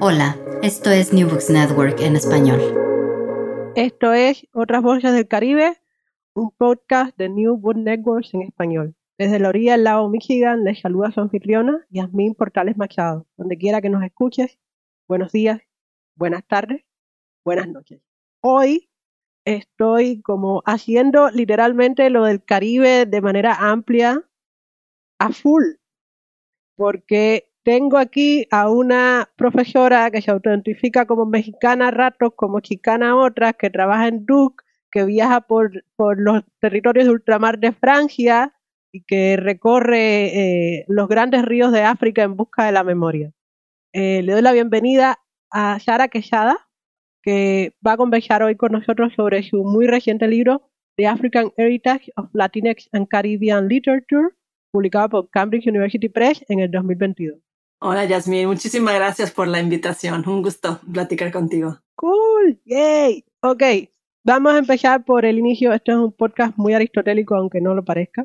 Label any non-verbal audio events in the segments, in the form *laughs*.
Hola, esto es New Books Network en español. Esto es Otras Voces del Caribe, un podcast de New Book Networks en español. Desde la orilla del lago Michigan les saluda su anfitriona, Yasmín Portales Machado. Donde quiera que nos escuches, buenos días, buenas tardes, buenas noches. Hoy estoy como haciendo literalmente lo del Caribe de manera amplia, a full, porque tengo aquí a una profesora que se autoidentifica como mexicana ratos, como chicana a otras, que trabaja en Duke, que viaja por, por los territorios de ultramar de Francia y que recorre eh, los grandes ríos de África en busca de la memoria. Eh, le doy la bienvenida a Sara Quesada, que va a conversar hoy con nosotros sobre su muy reciente libro, The African Heritage of Latinx and Caribbean Literature, publicado por Cambridge University Press en el 2022. Hola Yasmin, muchísimas gracias por la invitación. Un gusto platicar contigo. Cool, yay. Ok, vamos a empezar por el inicio. Este es un podcast muy aristotélico, aunque no lo parezca.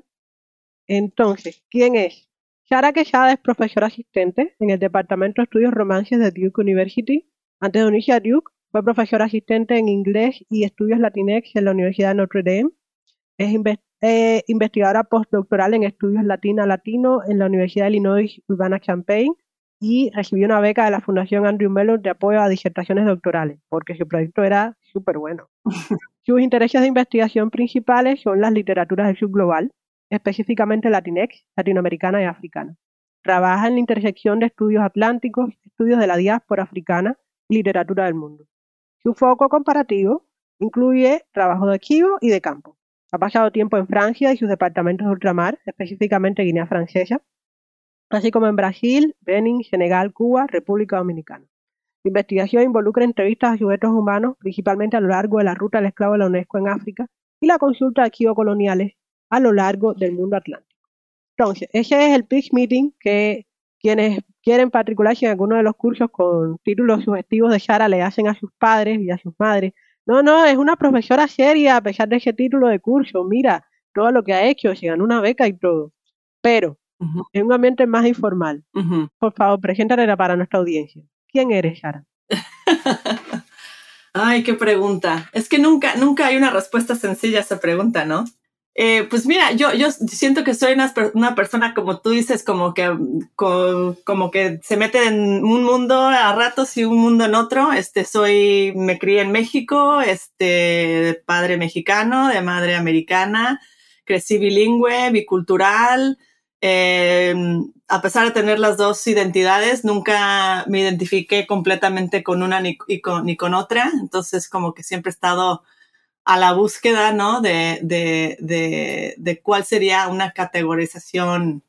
Entonces, ¿quién es? Sara Quesada es profesora asistente en el Departamento de Estudios Romances de Duke University. Antes de unirse a Duke, fue profesora asistente en inglés y estudios latinex en la Universidad de Notre Dame. Es eh, investigadora postdoctoral en estudios latina-latino en la Universidad de Illinois Urbana-Champaign y recibió una beca de la Fundación Andrew Mellon de apoyo a disertaciones doctorales, porque su proyecto era súper bueno. *laughs* Sus intereses de investigación principales son las literaturas del subglobal, específicamente Latinex, latinoamericana y africana. Trabaja en la intersección de estudios atlánticos, estudios de la diáspora africana y literatura del mundo. Su foco comparativo incluye trabajo de archivo y de campo. Ha pasado tiempo en Francia y sus departamentos de ultramar, específicamente Guinea Francesa, así como en Brasil, Benin, Senegal, Cuba, República Dominicana. Su investigación involucra entrevistas a sujetos humanos, principalmente a lo largo de la ruta del esclavo de la UNESCO en África, y la consulta de archivos coloniales a lo largo del mundo atlántico. Entonces, ese es el pitch meeting que quienes quieren matricularse en alguno de los cursos con títulos sugestivos de Sara le hacen a sus padres y a sus madres. No, no, es una profesora seria a pesar de ese título de curso. Mira todo lo que ha hecho, se ganó una beca y todo. Pero en un ambiente más informal. Por favor, preséntate para nuestra audiencia. ¿Quién eres, Sara? *laughs* Ay, qué pregunta. Es que nunca, nunca hay una respuesta sencilla a esa pregunta, ¿no? Eh, pues mira, yo, yo siento que soy una, una persona, como tú dices, como que, como, que se mete en un mundo a ratos y un mundo en otro. Este, soy, me crié en México, este, de padre mexicano, de madre americana, crecí bilingüe, bicultural. Eh, a pesar de tener las dos identidades, nunca me identifiqué completamente con una ni, con, ni con otra. Entonces, como que siempre he estado a la búsqueda, ¿no? De, de, de, de cuál sería una categorización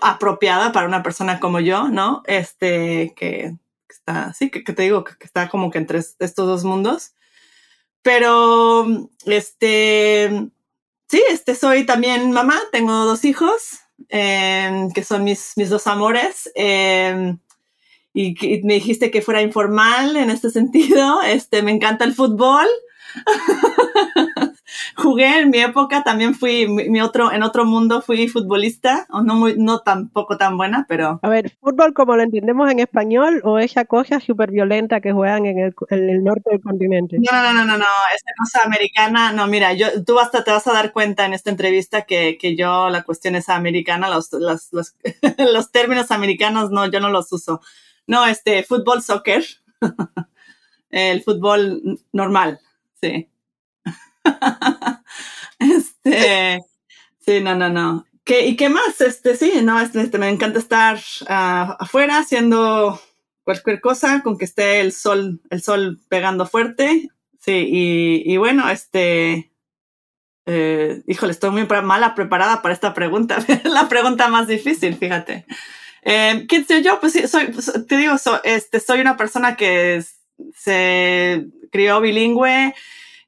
apropiada para una persona como yo, ¿no? Este, que, está, sí, que, te digo, que, está como que entre estos dos mundos. Pero, este, sí, este, soy también mamá, tengo dos hijos, em, que son mis, mis dos amores. Eh, y, y me dijiste que fuera informal en este *laughs* sentido. Este, me encanta el fútbol. *laughs* Jugué en mi época, también fui mi otro, en otro mundo fui futbolista, no muy, no tampoco tan buena, pero. A ver, fútbol como lo entendemos en español o esa cosa súper violenta que juegan en el, en el, norte del continente. No, no, no, no, no, esa cosa americana, no, mira, yo, tú hasta te vas a dar cuenta en esta entrevista que, que yo la cuestión es americana, los, los, los, *laughs* los términos americanos no, yo no los uso. No, este, fútbol, soccer, *laughs* el fútbol normal. Sí. *laughs* este, sí, no, no, no. ¿Qué, ¿Y qué más? Este, sí, no, este, este me encanta estar uh, afuera haciendo cualquier cosa con que esté el sol, el sol pegando fuerte. Sí, y, y bueno, este, eh, híjole, estoy muy mala preparada para esta pregunta. *laughs* la pregunta más difícil, fíjate. Eh, ¿Quién soy yo? Pues sí, soy, pues, te digo, este, soy una persona que se crió bilingüe,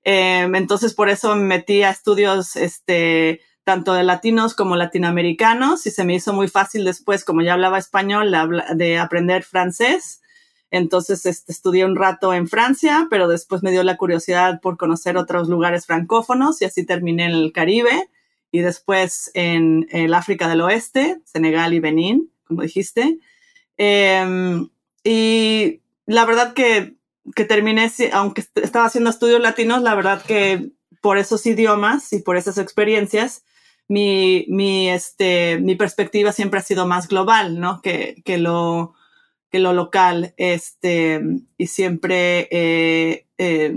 em, entonces por eso me metí a estudios este, tanto de latinos como latinoamericanos y se me hizo muy fácil después, como ya hablaba español, de aprender francés. Entonces este, estudié un rato en Francia, pero después me dio la curiosidad por conocer otros lugares francófonos y así terminé en el Caribe y después en el África del Oeste, Senegal y Benín, como dijiste. Em, y la verdad que, que terminé, aunque estaba haciendo estudios latinos, la verdad que por esos idiomas y por esas experiencias, mi, mi, este, mi perspectiva siempre ha sido más global, ¿no? Que, que, lo, que lo local, este, y siempre he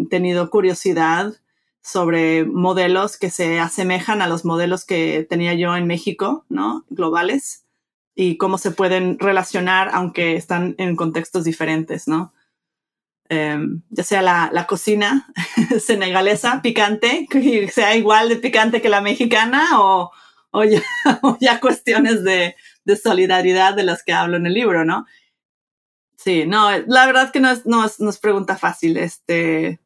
tenido curiosidad sobre modelos que se asemejan a los modelos que tenía yo en México, ¿no? Globales y cómo se pueden relacionar aunque están en contextos diferentes, ¿no? Em, ya sea la, la cocina *laughs* senegalesa picante, que sea igual de picante que la mexicana o, o, ya, *laughs* ya, cuestiones de, de, solidaridad de las que hablo en el libro, ¿no? Sí, no, la verdad que no es, no es, no es pregunta fácil. Este,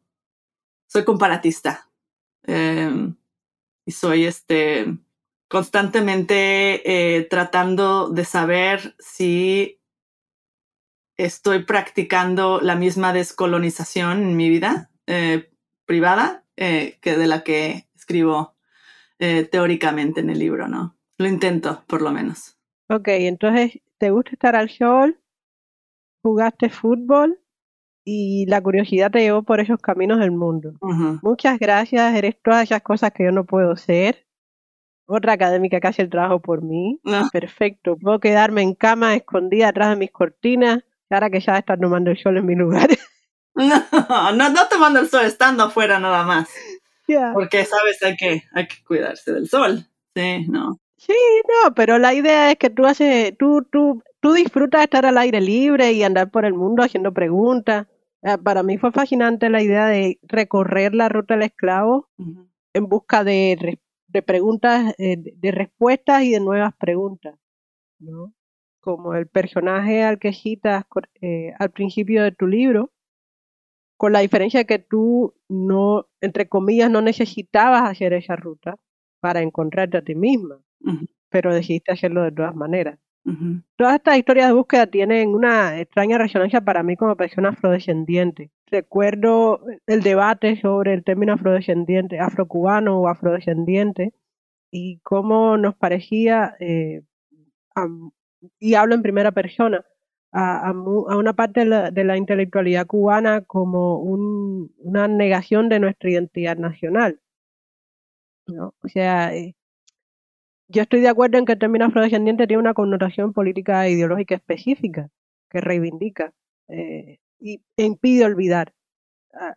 soy comparatista em, y soy este, constantemente eh, tratando de saber si estoy practicando la misma descolonización en mi vida eh, privada eh, que de la que escribo teóricamente en el libro, ¿no? Lo intento, por lo menos. Ok, entonces, ¿te gusta estar al sol? ¿Jugaste fútbol? y la curiosidad te llevó por esos caminos del mundo. Muchas gracias, eres todas esas cosas que yo no puedo ser. Otra académica que hace el trabajo por mí. Perfecto, puedo quedarme en cama escondida atrás de mis cortinas, ahora que ya estás tomando el sol en mi lugar. *laughs* No, no, no tomando el sol, estando afuera nada más. Porque sabes, hay que, hay que cuidarse del sol. Sí, no. Sí, no, pero la idea es que tú haces, tú, tú, tú disfrutas estar al aire libre y andar por el mundo haciendo preguntas. Ah, para mí fue fascinante la idea de recorrer la ruta del esclavo en busca de, de preguntas, eh, de respuestas y de nuevas preguntas, ¿no? Como el personaje al que citas eh, al principio de tu libro, con la diferencia que tú no, entre comillas, no necesitabas hacer esa ruta para encontrarte a ti misma, pero decidiste hacerlo de todas maneras. Todas estas historias de búsqueda tienen una extraña resonancia para mí como persona afrodescendiente. Recuerdo el debate sobre el término afrodescendiente, afrocubano o afrodescendiente, y cómo nos parecía, eh, y hablo en primera persona, a, una parte de la, intelectualidad cubana como una negación de nuestra identidad nacional. ¿no? O sea, eh, yo estoy de acuerdo en que el término afrodescendiente tiene una connotación política e ideológica específica que reivindica eh, y, e impide olvidar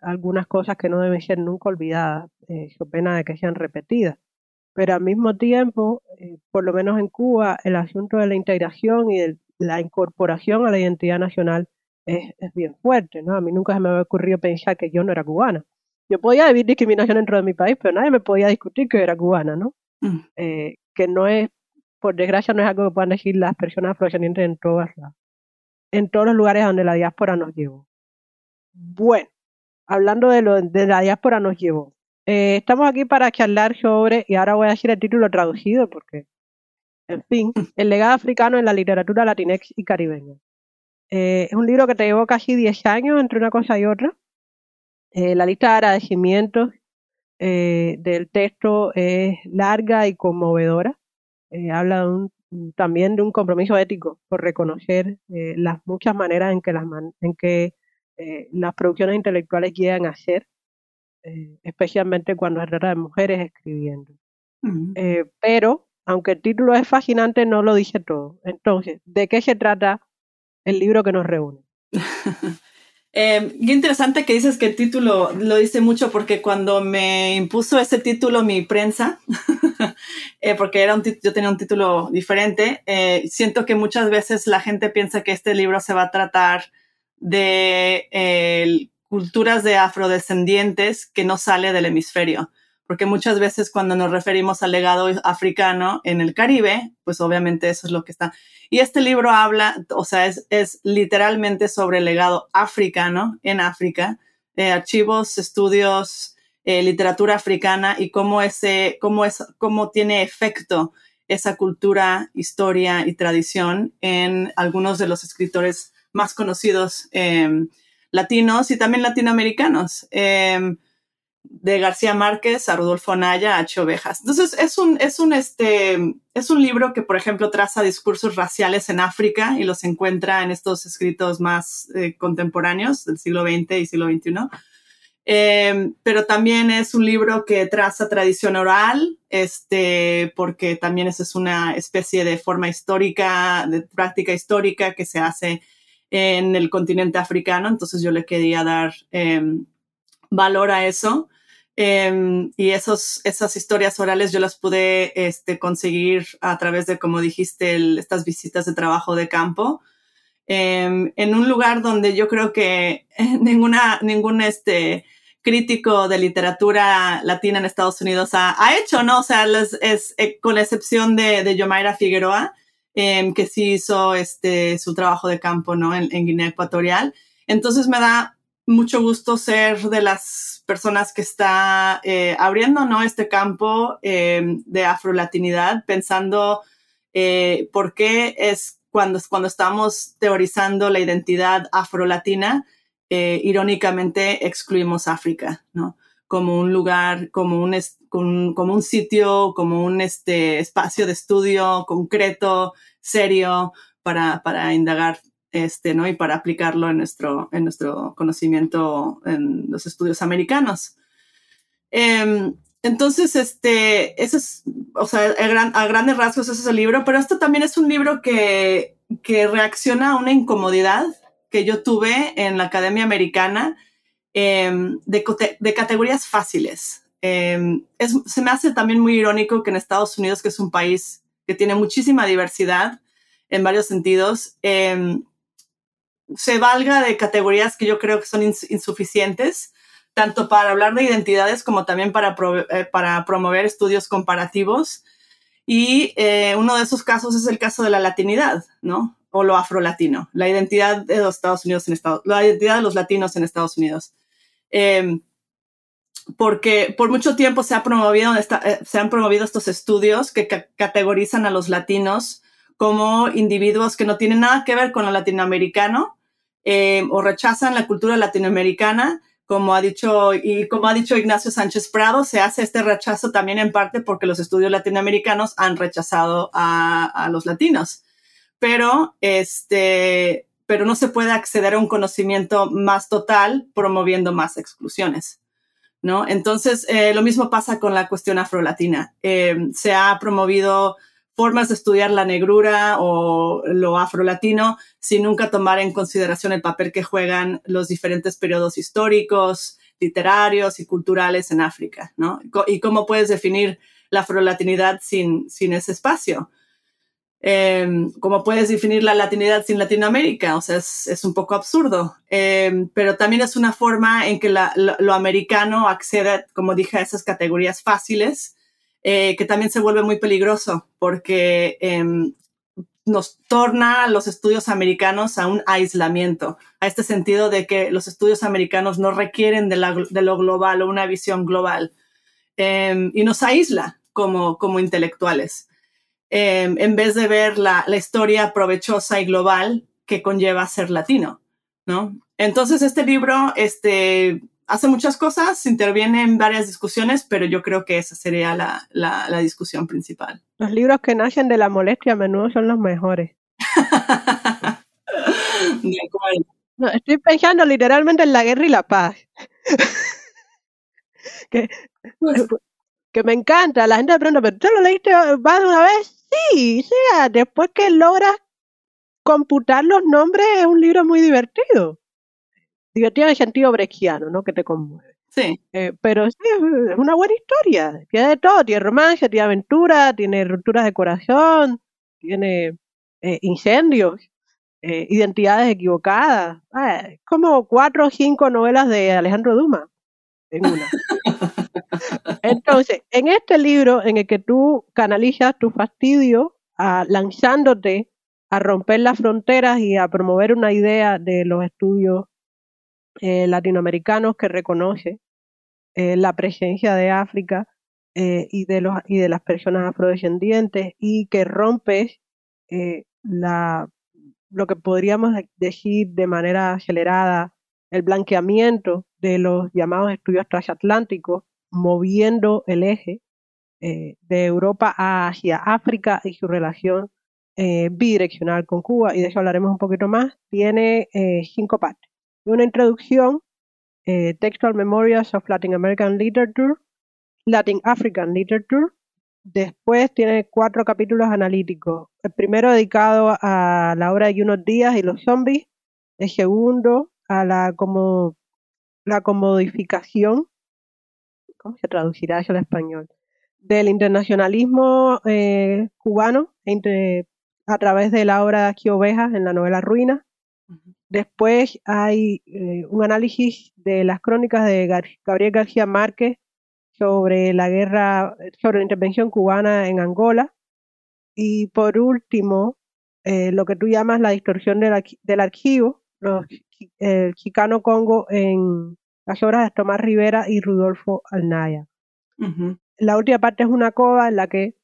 algunas cosas que no deben ser nunca olvidadas, eh, pena de que sean repetidas. Pero al mismo tiempo, eh, por lo menos en Cuba, el asunto de la integración y de la incorporación a la identidad nacional es, es, bien fuerte. ¿no? A mí nunca se me había ocurrido pensar que yo no era cubana. Yo podía vivir discriminación dentro de mi país, pero nadie me podía discutir que era cubana, ¿no? Mm. Eh, que no es, por desgracia, no es algo que puedan decir las personas afrodescendientes en todas en todos los lugares donde la diáspora nos llevó. Bueno, hablando de lo de la diáspora nos llevó. Eh, estamos aquí para charlar sobre, y ahora voy a decir el título traducido porque, en fin, *laughs* el legado africano en la literatura latinex y caribeña. Eh, es un libro que te llevó casi 10 años entre una cosa y otra. la lista de agradecimientos eh, del texto es larga y conmovedora. Eh, habla también de un compromiso ético por reconocer eh, las muchas maneras en que las, en que, las producciones intelectuales llegan a ser, especialmente cuando se trata de mujeres escribiendo. pero, aunque el título es fascinante, no lo dice todo. Entonces, ¿de qué se trata el libro que nos reúne? *laughs* Eh, qué interesante que dices que el título lo dice mucho porque cuando me impuso ese título mi prensa, *laughs* eh, porque era un yo tenía un título diferente, eh, siento que muchas veces la gente piensa que este libro se va a tratar de culturas de afrodescendientes que no sale del hemisferio, porque muchas veces cuando nos referimos al legado africano en el Caribe, pues obviamente eso es lo que está. Y este libro habla, o sea, es, es literalmente sobre el legado africano en África, eh, archivos, estudios, eh, literatura africana y cómo, ese, cómo, es, cómo tiene efecto esa cultura, historia y tradición en algunos de los escritores más conocidos eh, latinos y también latinoamericanos. Eh, de García Márquez a Rudolfo Naya a H. Ovejas. Entonces, es un, es, un, este, es un libro que, por ejemplo, traza discursos raciales en África y los encuentra en estos escritos más eh, contemporáneos del siglo XX y siglo XXI. Eh, pero también es un libro que traza tradición oral, este, porque también esa es una especie de forma histórica, de práctica histórica que se hace en el continente africano. Entonces, yo le quería dar eh, valor a eso. Em, y esos, esas historias orales yo las pude este, conseguir a través de, como dijiste, estas visitas de trabajo de campo. Em, en un lugar donde yo creo que *laughs* ninguna, ningún este, crítico de literatura latina en Estados Unidos ha, ha hecho, ¿no? O sea, es, eh, con la excepción de, de Yomaira Figueroa, em, que sí hizo este, su trabajo de campo, ¿no? En, en Guinea Ecuatorial. Entonces me da mucho gusto ser de las personas que está eh, abriendo ¿no? este campo eh, de afrolatinidad, pensando eh, por qué es cuando, cuando estamos teorizando la identidad afrolatina, irónicamente excluimos África, ¿no? Como un lugar, como un, como un sitio, como un este, espacio de estudio concreto, serio, para, para indagar este, ¿no? Y para aplicarlo en nuestro, en nuestro conocimiento en los estudios americanos. Em, entonces, este, ese es, o sea, a, grandes rasgos ese es el libro, pero esto también es un libro que, que reacciona a una incomodidad que yo tuve en la Academia Americana em, de, categorías fáciles. Em, se me hace también muy irónico que en Estados Unidos, que es un país que tiene muchísima diversidad en varios sentidos, se valga de categorías que yo creo que son insuficientes, tanto para hablar de identidades como también para, eh, para promover estudios comparativos. Y eh, uno de esos casos es el caso de la latinidad, ¿no? O lo afrolatino, la identidad de los Estados Unidos en Estados la identidad de los latinos en Estados Unidos. Em, porque por mucho tiempo se, ha promovido eh, se han promovido estos estudios que categorizan a los latinos como individuos que no tienen nada que ver con lo latinoamericano eh, o rechazan la cultura latinoamericana, como ha dicho y como ha dicho Ignacio Sánchez Prado, se hace este rechazo también en parte porque los estudios latinoamericanos han rechazado a, los latinos. Pero este, pero no se puede acceder a un conocimiento más total promoviendo más exclusiones. ¿no? Entonces, eh, lo mismo pasa con la cuestión afrolatina. Eh, se ha promovido formas de estudiar la negrura o lo afrolatino sin nunca tomar en consideración el papel que juegan los diferentes periodos históricos, literarios y culturales en África, ¿no? Y cómo puedes definir la afrolatinidad sin, sin ese espacio. Eh, ¿Cómo puedes definir la latinidad sin Latinoamérica? O sea, es, un poco absurdo, em, pero también es una forma en que lo, americano accede, como dije, a esas categorías fáciles eh, que también se vuelve muy peligroso porque em, nos torna los estudios americanos a un aislamiento, a este sentido de que los estudios americanos no requieren de, lo global o una visión global em, y nos aísla como, como intelectuales, em, en vez de ver la, la, historia provechosa y global que conlleva ser latino, ¿no? Entonces este libro, este, hace muchas cosas, interviene en varias discusiones, pero yo creo que esa sería la, la, discusión principal. Los libros que nacen de la molestia a menudo son los mejores. *laughs* no, estoy pensando literalmente en la guerra y la paz. *laughs* que, pues que me encanta. La gente de pronto, ¿pero tú lo leíste más de una vez? Sí, o sea, después que logras computar los nombres es un libro muy divertido divertida en el sentido brechiano, ¿no? Que te conmueve. Sí. Eh, pero sí, es una buena historia. Tiene de todo. Tiene romance, tiene aventura, tiene rupturas de corazón, tiene eh, incendios, eh, identidades equivocadas. Ah, es como cuatro o cinco novelas de Alejandro Dumas en una. *laughs* Entonces, en este libro en el que tú canalizas tu fastidio a, lanzándote a romper las fronteras y a promover una idea de los estudios eh, latinoamericanos que reconoce eh, la presencia de África eh, y, de los, y de las personas afrodescendientes y que rompes la, lo que podríamos decir de manera acelerada el blanqueamiento de los llamados estudios transatlánticos, moviendo el eje de Europa hacia África y su relación bidireccional con Cuba, y de eso hablaremos un poquito más, tiene cinco partes una introducción, eh, Textual Memorials of Latin American Literature, Latin African Literature. Después tiene cuatro capítulos analíticos. El primero dedicado a la obra de unos días y los zombies. El segundo a la como la comodificación, ¿cómo se traducirá eso al español? Del internacionalismo eh, cubano a través de la obra de Aquí Ovejas en la novela Ruina. Después hay eh, un análisis de las crónicas de Gabriel García Márquez sobre la guerra, sobre la intervención cubana en Angola. Y por último, eh, lo que tú llamas la distorsión del, archivo, el Chicano Congo en las obras de Tomás Rivera y Rudolfo Alnaya. La última parte es una cova en la que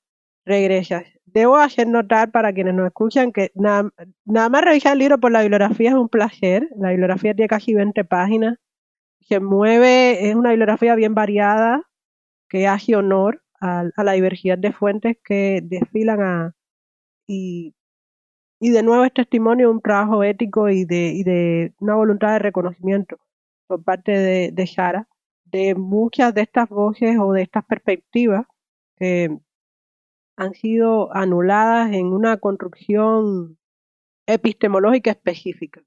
regresas Debo hacer notar para quienes nos escuchan que nada, más revisar el libro por la bibliografía es un placer. La bibliografía tiene casi 20 páginas. Se mueve, es una bibliografía bien variada que hace honor a, la diversidad de fuentes que desfilan a. Y, y de nuevo es testimonio de un trabajo ético y de, y de una voluntad de reconocimiento por parte de, de de muchas de estas voces o de estas perspectivas que han sido anuladas en una construcción epistemológica específica.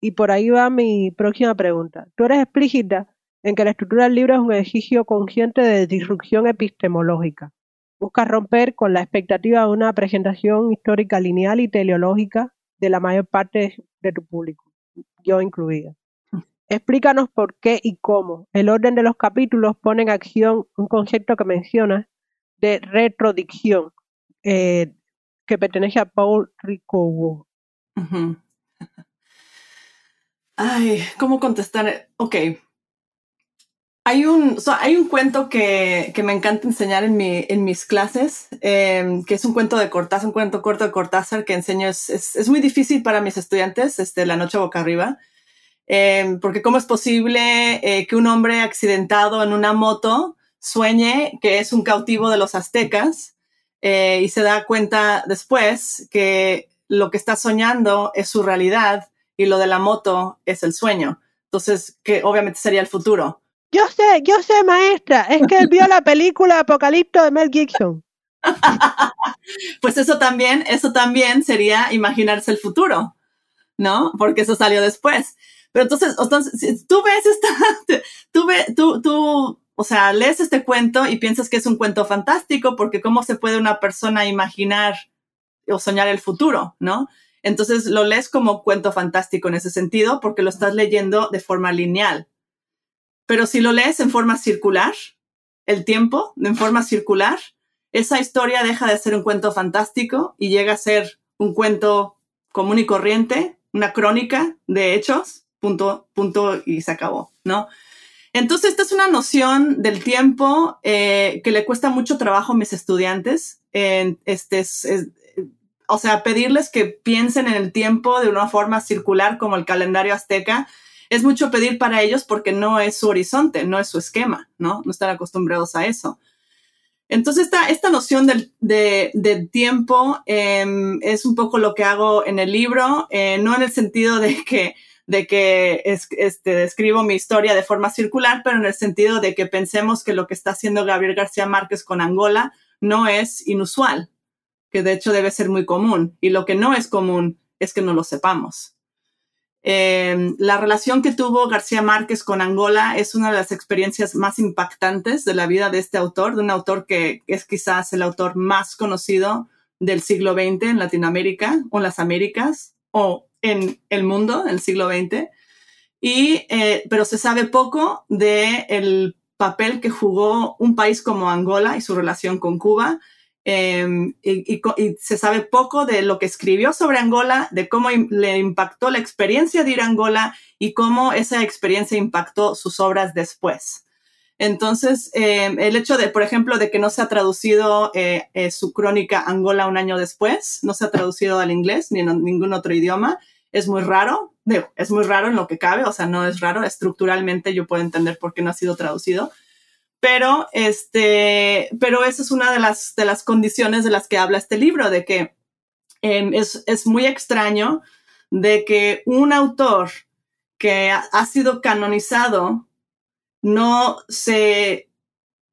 Y por ahí va mi próxima pregunta. Tú eres explícita en que la estructura del libro es un ejercicio consciente de disrupción epistemológica. Busca romper con la expectativa de una presentación histórica lineal y teleológica de la mayor parte de tu público, yo incluida. Explícanos por qué y cómo el orden de los capítulos pone en acción un concepto que mencionas de retrodicción, eh, que pertenece a Paul Ricoeur. Ay, ¿cómo contestar? Ok. Hay un, hay un cuento que, que, me encanta enseñar en, mi, en mis clases, em, que es un cuento de Cortázar, un cuento corto de Cortázar que enseño. Es, es, muy difícil para mis estudiantes, este, La Noche Boca Arriba, em, porque cómo es posible eh, que un hombre accidentado en una moto sueñe que es un cautivo de los aztecas eh, y se da cuenta después que lo que está soñando es su realidad y lo de la moto es el sueño. Entonces, que obviamente sería el futuro. Yo sé, yo sé, maestra, es que él vio la película Apocalipto de Mel Gibson. *laughs* pues eso también, eso también sería imaginarse el futuro, ¿no? Porque eso salió después. Pero entonces, entonces tú ves esta, *laughs* tú, ves, tú, tú o sea, lees este cuento y piensas que es un cuento fantástico porque cómo se puede una persona imaginar o soñar el futuro, ¿no? Entonces lo lees como cuento fantástico en ese sentido porque lo estás leyendo de forma lineal. Pero si lo lees en forma circular, el tiempo, en forma circular, esa historia deja de ser un cuento fantástico y llega a ser un cuento común y corriente, una crónica de hechos, punto, punto y se acabó, ¿no? Entonces, esta es una noción del tiempo eh, que le cuesta mucho trabajo a mis estudiantes. este o sea, pedirles que piensen en el tiempo de una forma circular como el calendario azteca es mucho pedir para ellos porque no es su horizonte, no es su esquema, ¿no? No están acostumbrados a eso. Entonces, esta, esta noción del, de, tiempo em, es un poco lo que hago en el libro, eh, no en el sentido de que de que es, este, escribo mi historia de forma circular, pero en el sentido de que pensemos que lo que está haciendo Gabriel García Márquez con Angola no es inusual, que de hecho debe ser muy común. Y lo que no es común es que no lo sepamos. Em, la relación que tuvo García Márquez con Angola es una de las experiencias más impactantes de la vida de este autor, de un autor que es quizás el autor más conocido del siglo XX en Latinoamérica o en las Américas, o en el mundo, en el siglo XX, y, eh, pero se sabe poco de el papel que jugó un país como Angola y su relación con Cuba. Em, y, se sabe poco de lo que escribió sobre Angola, de cómo le impactó la experiencia de ir a Angola y cómo esa experiencia impactó sus obras después. Entonces, em, el hecho de, por ejemplo, de que no se ha traducido eh, eh, su crónica Angola un año después, no se ha traducido al inglés ni en ningún otro idioma, es muy raro, es muy raro en lo que cabe, o sea, no es raro, estructuralmente yo puedo entender por qué no ha sido traducido, pero este, pero esa es una de las, de las condiciones de las que habla este libro, de que em, es, es, muy extraño de que un autor que ha, sido canonizado no se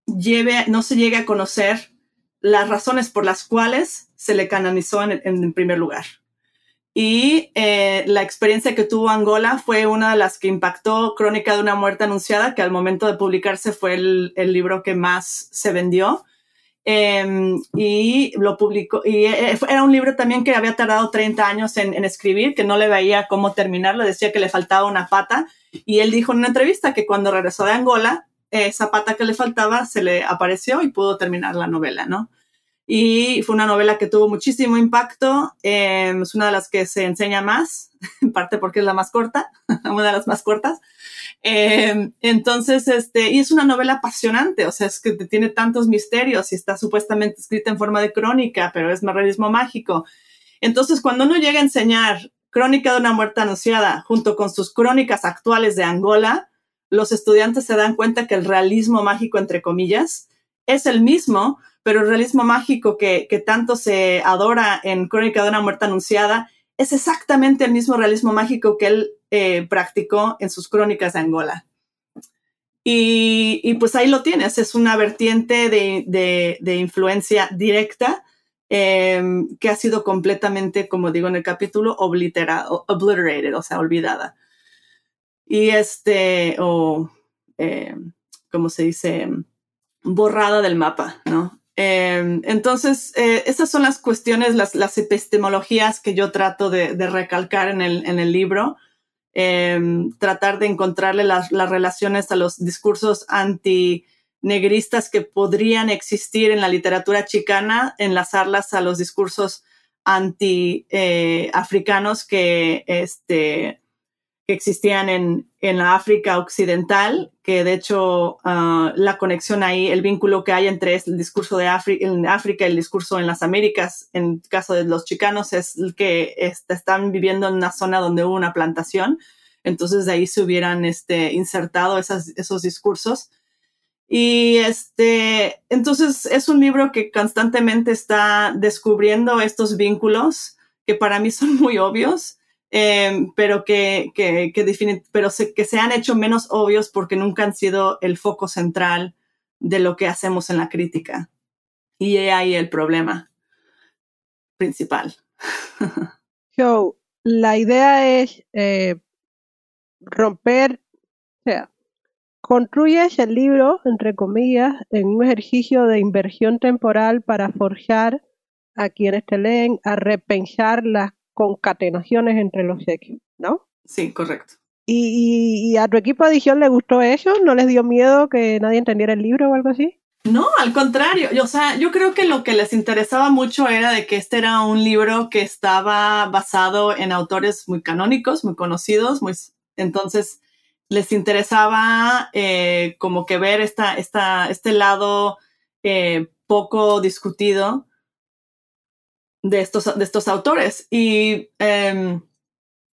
lleve, no se llegue a conocer las razones por las cuales se le canonizó en, en primer lugar. Y eh, la experiencia que tuvo Angola fue una de las que impactó Crónica de una muerte anunciada, que al momento de publicarse fue el, libro que más se vendió. Em, y lo publicó, y eh, era un libro también que había tardado 30 años en, escribir, que no le veía cómo terminarlo, decía que le faltaba una pata. Y él dijo en una entrevista que cuando regresó de Angola, esa pata que le faltaba se le apareció y pudo terminar la novela, ¿no? Y fue una novela que tuvo muchísimo impacto. Em, es una de las que se enseña más, *laughs* en parte porque es la más corta, *laughs* una de las más cortas. Em, entonces, este, y es una novela apasionante, o sea, es que tiene tantos misterios y está supuestamente escrita en forma de crónica, pero es realismo mágico. Entonces, cuando uno llega a enseñar Crónica de una muerte anunciada junto con sus crónicas actuales de Angola, los estudiantes se dan cuenta que el realismo mágico, entre comillas, es el mismo, pero el realismo mágico que, tanto se adora en Crónica de una muerte anunciada es exactamente el mismo realismo mágico que él eh, practicó en sus crónicas de Angola. Y, pues ahí lo tienes, es una vertiente de, influencia directa em, que ha sido completamente, como digo en el capítulo, obliterated, o sea, olvidada. Y este, o, em, como se dice, borrada del mapa, ¿no? Em, entonces, eh, esas son las cuestiones, las, epistemologías que yo trato de, recalcar en el, libro. Em, tratar de encontrarle las, relaciones a los discursos antinegristas que podrían existir en la literatura chicana, enlazarlas a los discursos anti-africanos eh, que, este, que existían en, en la África occidental, que de hecho ah, la conexión ahí, el vínculo que hay entre el discurso de en África y el discurso en las Américas, en caso de los chicanos, es que están viviendo en una zona donde hubo una plantación. Entonces de ahí se hubieran este, insertado esas, esos discursos. Y este, entonces es un libro que constantemente está descubriendo estos vínculos que para mí son muy obvios Em, pero que, que, pero se, que se han hecho menos obvios porque nunca han sido el foco central de lo que hacemos en la crítica. Y ahí el problema principal. *laughs* So, la idea es eh, romper, o sea, construyes el libro, entre comillas, en un ejercicio de inversión temporal para forjar a quienes te leen a repensar las concatenaciones entre los sexos, ¿no? Sí, correcto. ¿Y, a tu equipo de edición le gustó eso? ¿No les dio miedo que nadie entendiera el libro o algo así? No, al contrario. Yo, o sea, yo creo que lo que les interesaba mucho era de que este era un libro que estaba basado en autores muy canónicos, muy conocidos, muy, entonces les interesaba eh, como que ver esta, esta, este lado eh, poco discutido de estos, de estos autores. Y, em,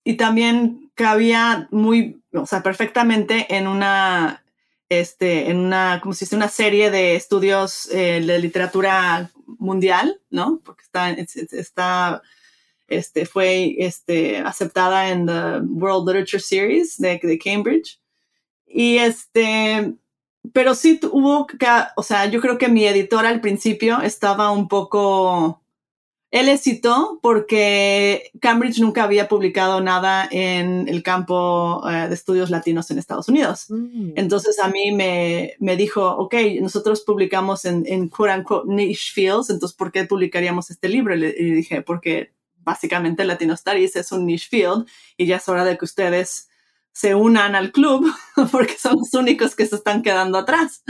y también cabía muy, o sea, perfectamente en una, este, en una, como si una serie de estudios eh, de literatura mundial, ¿no? Porque está, está este, fue este, aceptada en the World Literature Series de, de Cambridge. Y este, pero sí hubo o sea, yo creo que mi editor al principio estaba un poco él le citó porque Cambridge nunca había publicado nada en el campo eh, de estudios latinos en Estados Unidos. Mm. Entonces a mí me, me, dijo, ok, nosotros publicamos en, en quote unquote niche fields, entonces ¿por qué publicaríamos este libro? Y le, dije, porque básicamente Latino Studies es un niche field y ya es hora de que ustedes se unan al club *laughs* porque son los únicos que se están quedando atrás.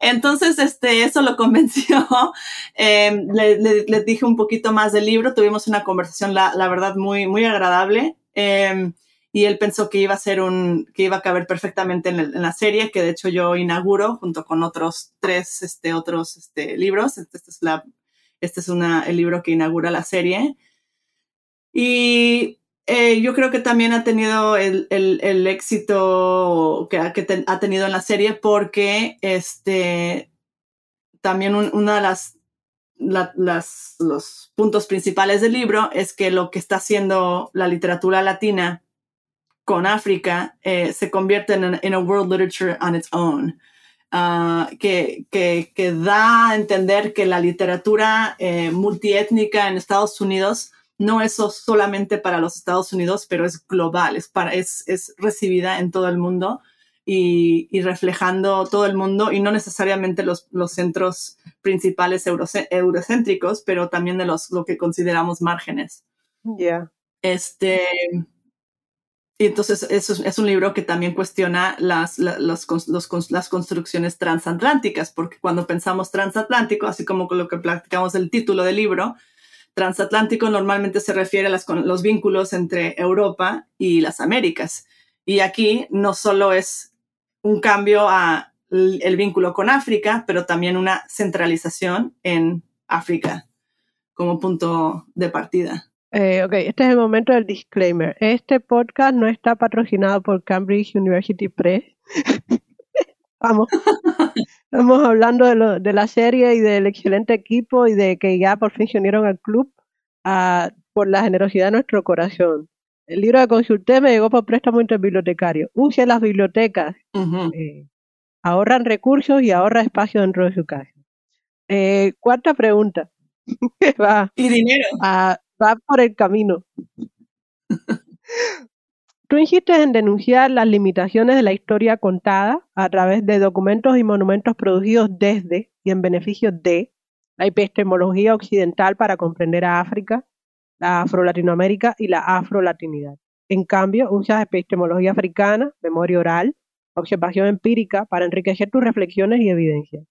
Entonces, este, eso lo convenció. *laughs* Eh, le, dije un poquito más del libro. Tuvimos una conversación, la, la verdad, muy, muy agradable. Eh, y él pensó que iba a ser un, que iba a caber perfectamente en, en, la serie, que de hecho yo inauguro junto con otros tres, este, otros, este, libros. Este, este es la, este es una, el libro que inaugura la serie. Y eh, yo creo que también ha tenido el, el, el éxito que, ha tenido en la serie porque este, también un, una de las, la, las, los puntos principales del libro es que lo que está haciendo la literatura latina con África eh, se convierte en en a world literature on its own. Uh, que, que, que, da a entender que la literatura eh, multiétnica en Estados Unidos no es solamente para los Estados Unidos, pero es global, es, para, es, es recibida en todo el mundo y, y, reflejando todo el mundo y no necesariamente los, los centros principales eurocéntricos, pero también de los, lo que consideramos márgenes. Yeah. Este, y entonces eso es, es, un libro que también cuestiona las, las, los, los, las construcciones transatlánticas, porque cuando pensamos transatlántico, así como con lo que platicamos del título del libro, transatlántico normalmente se refiere a las, los vínculos entre Europa y las Américas. Y aquí no solo es un cambio a el vínculo con África, pero también una centralización en África como punto de partida. Eh, ok, este es el momento del disclaimer. Este podcast no está patrocinado por Cambridge University Press. *laughs* Vamos. *laughs* Estamos hablando de, lo, de, la serie y del excelente equipo y de que ya por fin se unieron al club uh, por la generosidad de nuestro corazón. El libro que consulté me llegó por préstamo interbibliotecario. Use las bibliotecas. Uh -huh. eh, ahorran recursos y ahorra espacio dentro de su casa. Eh, cuarta pregunta. *laughs* Va. Y dinero. Va por el camino. *laughs* Tú insistes en denunciar las limitaciones de la historia contada a través de documentos y monumentos producidos desde y en beneficio de la epistemología occidental para comprender a África, la afro-latinoamérica y la afro-latinidad. En cambio, usas epistemología africana, memoria oral, observación empírica para enriquecer tus reflexiones y evidencias.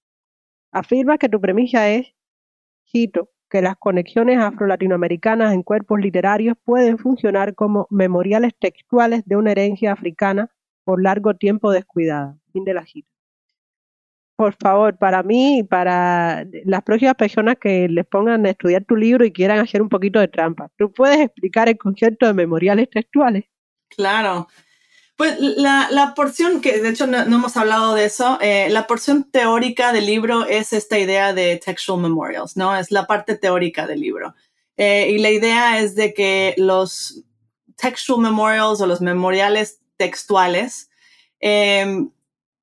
Afirmas que tu premisa es, cito, que las conexiones afro-latinoamericanas en cuerpos literarios pueden funcionar como memoriales textuales de una herencia africana por largo tiempo descuidada. Fin de la cita. Por favor, para mí y para las próximas personas que les pongan a estudiar tu libro y quieran hacer un poquito de trampa, ¿tú puedes explicar el concepto de memoriales textuales? Claro. Pues la, la, porción, que de hecho no, hemos hablado de eso, eh, la porción teórica del libro es esta idea de textual memorials, ¿no? Es la parte teórica del libro. Eh, y la idea es de que los textual memorials o los memoriales textuales eh,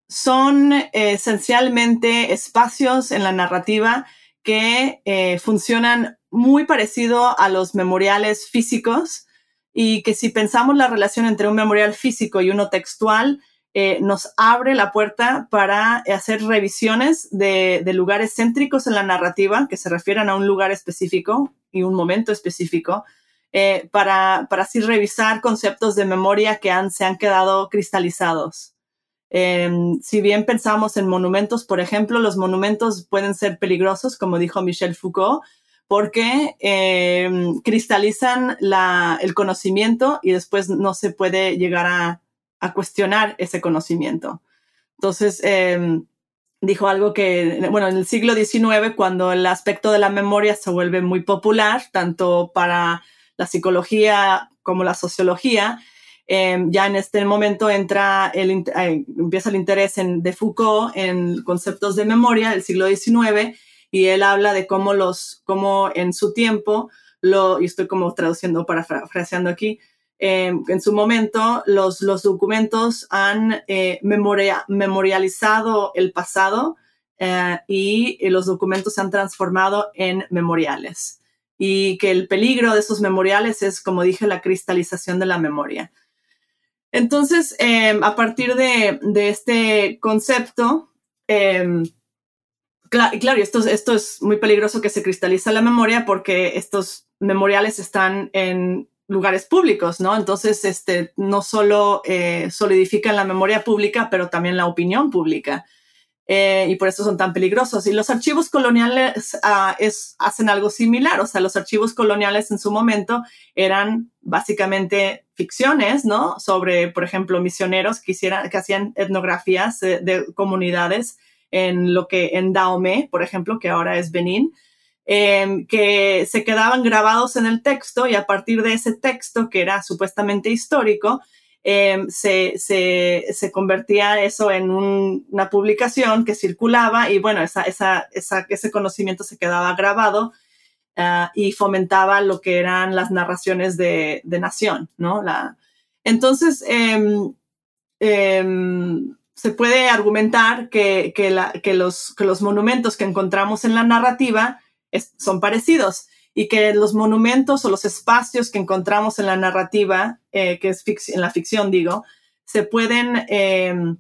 son esencialmente espacios en la narrativa que eh, funcionan muy parecido a los memoriales físicos y que si pensamos la relación entre un memorial físico y uno textual, eh, nos abre la puerta para hacer revisiones de, lugares céntricos en la narrativa que se refieran a un lugar específico y un momento específico, eh, para, para así revisar conceptos de memoria que se han quedado cristalizados. Eh, si bien pensamos en monumentos, por ejemplo, los monumentos pueden ser peligrosos, como dijo Michel Foucault, porque eh, cristalizan la, el conocimiento y después no se puede llegar a, a cuestionar ese conocimiento. Entonces, eh, dijo algo que, bueno, en el siglo XIX, cuando el aspecto de la memoria se vuelve muy popular, tanto para la psicología como la sociología, eh, ya en este momento entra el, eh, empieza el interés en, de Foucault en conceptos de memoria del siglo XIX y él habla de cómo los, cómo en su tiempo, lo, y estoy como traduciendo, parafraseando aquí, eh, en su momento los, documentos han eh, memoria, memorializado el pasado eh, y los documentos se han transformado en memoriales. Y que el peligro de esos memoriales es, como dije, la cristalización de la memoria. Entonces, a partir de este concepto, eh, Claro, claro, esto, esto es muy peligroso que se cristaliza la memoria porque estos memoriales están en, lugares públicos, ¿no? Entonces, este, no solo eh, solidifican la memoria pública, pero también la opinión pública. Eh, y por eso son tan peligrosos. Y los archivos coloniales ah, hacen algo similar, o sea, los archivos coloniales en su momento eran básicamente ficciones, ¿no? Sobre, por ejemplo, misioneros que, hicieran, hacían etnografías de, de comunidades en lo que en Dahomey, por ejemplo, que ahora es Benín, Em, que se quedaban grabados en el texto y a partir de ese texto, que era supuestamente histórico, em, se, se, se, convertía eso en una publicación que circulaba y bueno, esa, esa, esa, ese conocimiento se quedaba grabado uh, y fomentaba lo que eran las narraciones de, de nación, ¿no? Entonces, em, se puede argumentar que, que, la, que, los, que los monumentos que encontramos en la narrativa son parecidos y que los monumentos o los espacios que encontramos en la narrativa, eh, que es en la ficción, digo, se pueden, em,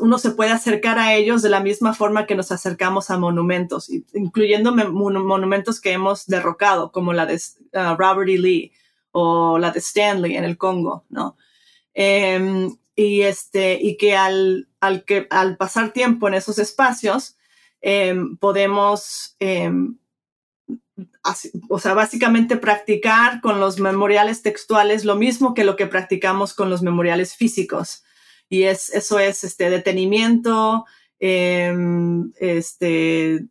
uno se puede acercar a ellos de la misma forma que nos acercamos a monumentos, incluyendo monumentos que hemos derrocado, como la de uh, Robert E. Lee o la de Stanley en el Congo, ¿no? Em, y, este, y que al, al, que al pasar tiempo en esos espacios, Em, podemos, em, o sea, básicamente practicar con los memoriales textuales lo mismo que lo que practicamos con los memoriales físicos. Y es, eso es este detenimiento, em, este,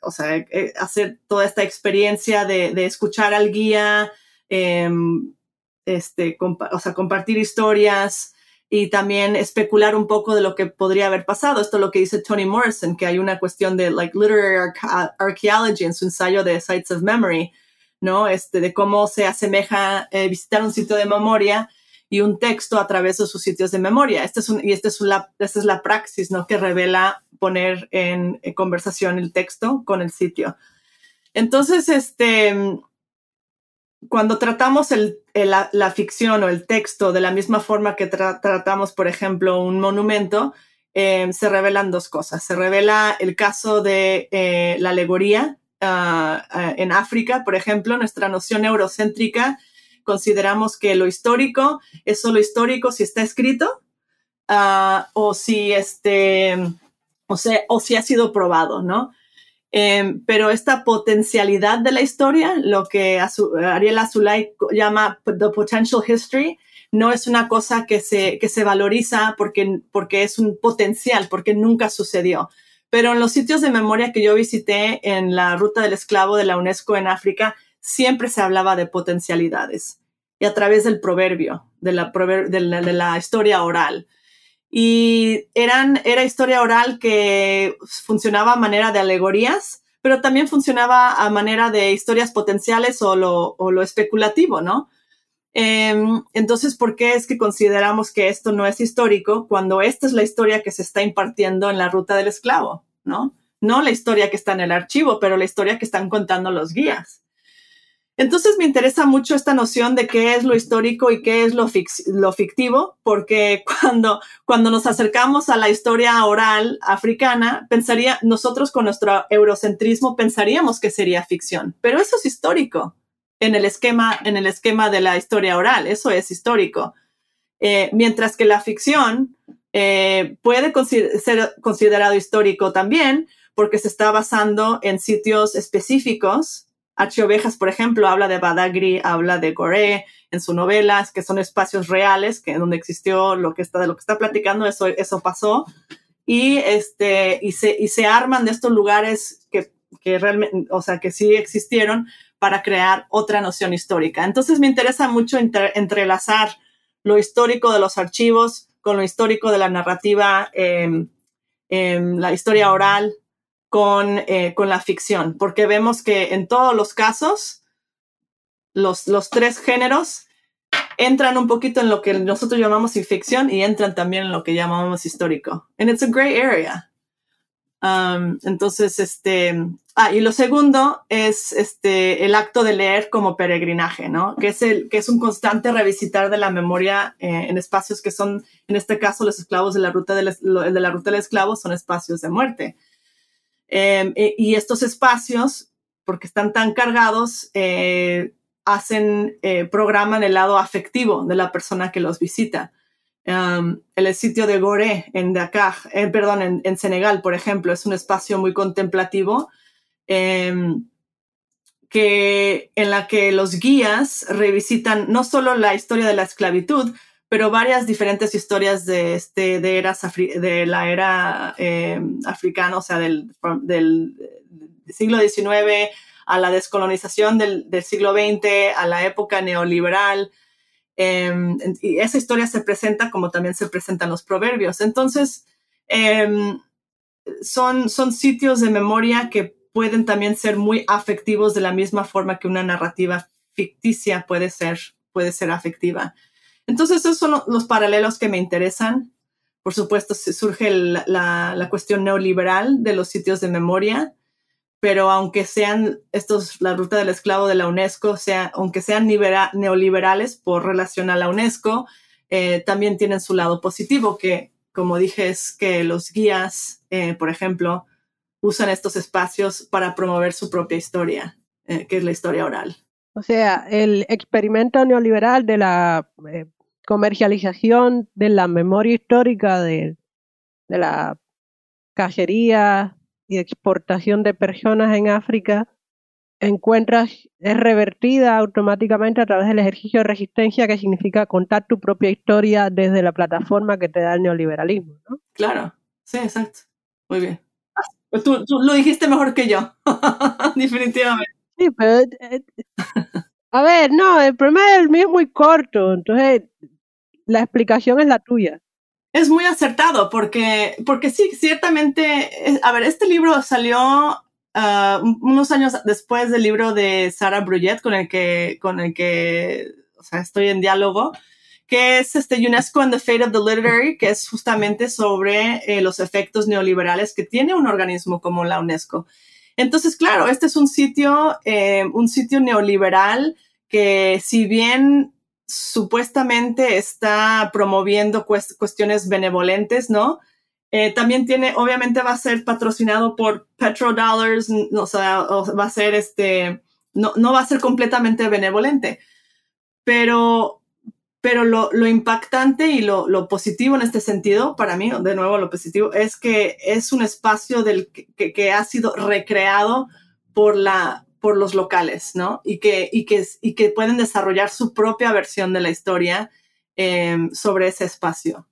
o sea, eh, hacer toda esta experiencia de, de escuchar al guía, este, o sea, compartir historias, y también especular un poco de lo que podría haber pasado. Esto es lo que dice Toni Morrison, que hay una cuestión de like literary archaeology en su ensayo de Sites of Memory, ¿no? Este, de cómo se asemeja eh, visitar un sitio de memoria y un texto a través de sus sitios de memoria. Este es un, y este es la, esta es la praxis, ¿no? Que revela poner en, en conversación el texto con el sitio. Entonces, este, cuando tratamos el, la, ficción o el texto de la misma forma que tratamos, por ejemplo, un monumento, eh, se revelan dos cosas. Se revela el caso de eh, la alegoría ah, ah, en África, por ejemplo, nuestra noción eurocéntrica. Consideramos que lo histórico es solo histórico si está escrito ah, o si este, o, sea, o si ha sido probado, ¿no? Em, pero esta potencialidad de la historia, lo que Ariel Azulay llama the potential history, no es una cosa que se, que se valoriza porque, porque es un potencial, porque nunca sucedió. Pero en los sitios de memoria que yo visité en la ruta del esclavo de la UNESCO en África, siempre se hablaba de potencialidades y a través del proverbio, de la, de la, de la historia oral y eran, era historia oral que funcionaba a manera de alegorías, pero también funcionaba a manera de historias potenciales o lo, o lo especulativo, ¿no? Em, entonces, ¿por qué es que consideramos que esto no es histórico cuando esta es la historia que se está impartiendo en la ruta del esclavo, ¿no? No la historia que está en el archivo, pero la historia que están contando los guías. Entonces me interesa mucho esta noción de qué es lo histórico y qué es lo, fictivo, porque *laughs* cuando, cuando nos acercamos a la historia oral africana, nosotros con nuestro eurocentrismo pensaríamos que sería ficción, pero eso es histórico en el esquema, en el esquema de la historia oral, eso es histórico. Eh, mientras que la ficción eh, puede ser considerado histórico también porque se está basando en sitios específicos Ovejas, por ejemplo, habla de Badagri, habla de Goré en sus novelas, que son espacios reales, que donde existió lo que está, de lo que está platicando, eso, eso pasó. Y, este, y, se, y se arman de estos lugares que, que realmente, o sea, que sí existieron para crear otra noción histórica. Entonces me interesa mucho entrelazar lo histórico de los archivos con lo histórico de la narrativa, eh, la historia oral, con, eh, con la ficción, porque vemos que en todos los casos, los, los tres géneros entran un poquito en lo que nosotros llamamos ficción y entran también en lo que llamamos histórico. And it's a gray area. Um, entonces, este, ah, y lo segundo es este, el acto de leer como peregrinaje, ¿no? Que es, el, que es un constante revisitar de la memoria eh, en espacios que son, en este caso, los esclavos de la ruta del, de la ruta del esclavo son espacios de muerte. Em, eh, y estos espacios, porque están tan cargados, eh, hacen, eh, programan el lado afectivo de la persona que los visita. Um, el sitio de Goré en Dakar, eh, perdón, en, Senegal, por ejemplo, es un espacio muy contemplativo em, que, en la que los guías revisitan no solo la historia de la esclavitud, pero varias diferentes historias de, este, de, eras de la era em, africana, o sea, del, del, siglo XIX a la descolonización del, del siglo XX, a la época neoliberal, Em, y esa historia se presenta como también se presentan los proverbios. Entonces, em, son, son sitios de memoria que pueden también ser muy afectivos de la misma forma que una narrativa ficticia puede ser, puede ser afectiva. Entonces, esos son los paralelos que me interesan. Por supuesto, surge la, cuestión neoliberal de los sitios de memoria pero aunque sean estos, la ruta del esclavo de la UNESCO, aunque sean neoliberales por relación a la UNESCO, eh, también tienen su lado positivo, que como dije es que los guías, eh, por ejemplo, usan estos espacios para promover su propia historia, eh, que es la historia oral. O sea, el experimento neoliberal de la comercialización de la memoria histórica de, de la cacería, y exportación de personas en África encuentras, es revertida automáticamente a través del ejercicio de resistencia que significa contar tu propia historia desde la plataforma que te da el neoliberalismo, ¿no? Claro, sí, exacto. Muy bien. Pues tú, lo dijiste mejor que yo, *laughs* definitivamente. Sí, pero... Eh, a ver, no, el problema es muy corto, entonces la explicación es la tuya. Es muy acertado porque, porque sí, ciertamente, a ver, este libro salió ah, unos años después del libro de Sarah Bruyette con el que, con el que, o sea, estoy en diálogo, que es este UNESCO and the Fate of the Literary, que es justamente sobre eh, los efectos neoliberales que tiene un organismo como la UNESCO. Entonces, claro, este es un sitio, eh, un sitio neoliberal que si bien supuestamente está promoviendo cuestiones benevolentes, ¿no? Eh, también tiene, obviamente va a ser patrocinado por petrodollars, o sea, va a ser este, no, no va a ser completamente benevolente, pero, pero lo, impactante y lo, positivo en este sentido, para mí, de nuevo, lo positivo, es que es un espacio del que ha sido recreado por la, por los locales, ¿no? Y que, y que, y que pueden desarrollar su propia versión de la historia em, sobre ese espacio.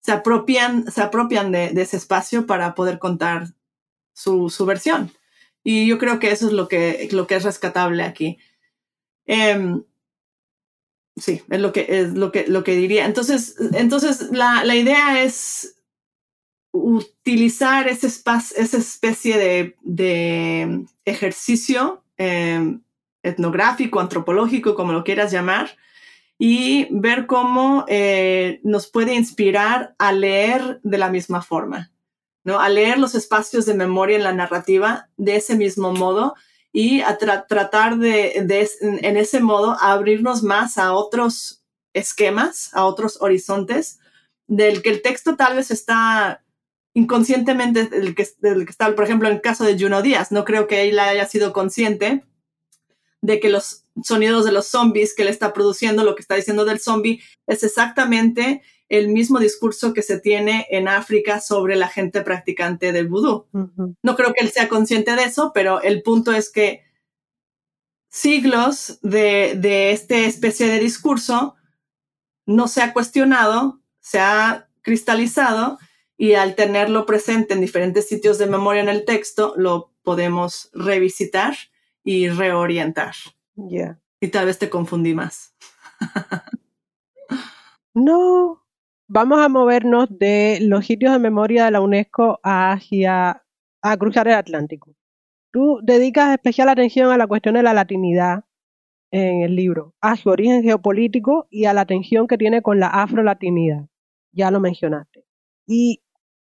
Se apropian, se apropian de, ese espacio para poder contar su, su, versión. Y yo creo que eso es lo que, lo que es rescatable aquí. Em, sí, es lo que, es lo que, lo que diría. Entonces, entonces la, la idea es utilizar ese espacio, esa especie de, de ejercicio Em, etnográfico, antropológico, como lo quieras llamar, y ver cómo eh, nos puede inspirar a leer de la misma forma, ¿no? A leer los espacios de memoria en la narrativa de ese mismo modo y a tratar de, en ese modo, abrirnos más a otros esquemas, a otros horizontes, del que el texto tal vez está inconscientemente del que, del que está, por ejemplo, en el caso de Juno Díaz, no creo que él haya sido consciente de que los sonidos de los zombies que él está produciendo, lo que está diciendo del zombie, es exactamente el mismo discurso que se tiene en África sobre la gente practicante del vudú. No creo que él sea consciente de eso, pero el punto es que siglos de, de esta especie de discurso no se ha cuestionado, se ha cristalizado y al tenerlo presente en diferentes sitios de memoria en el texto, lo podemos revisitar y reorientar. Ya. Y tal vez te confundí más. *laughs* no, vamos a movernos de los sitios de memoria de la UNESCO hacia a cruzar el Atlántico. Tú dedicas especial atención a la cuestión de la latinidad en el libro, a su origen geopolítico y a la tensión que tiene con la afrolatinidad. Ya lo mencionaste. Y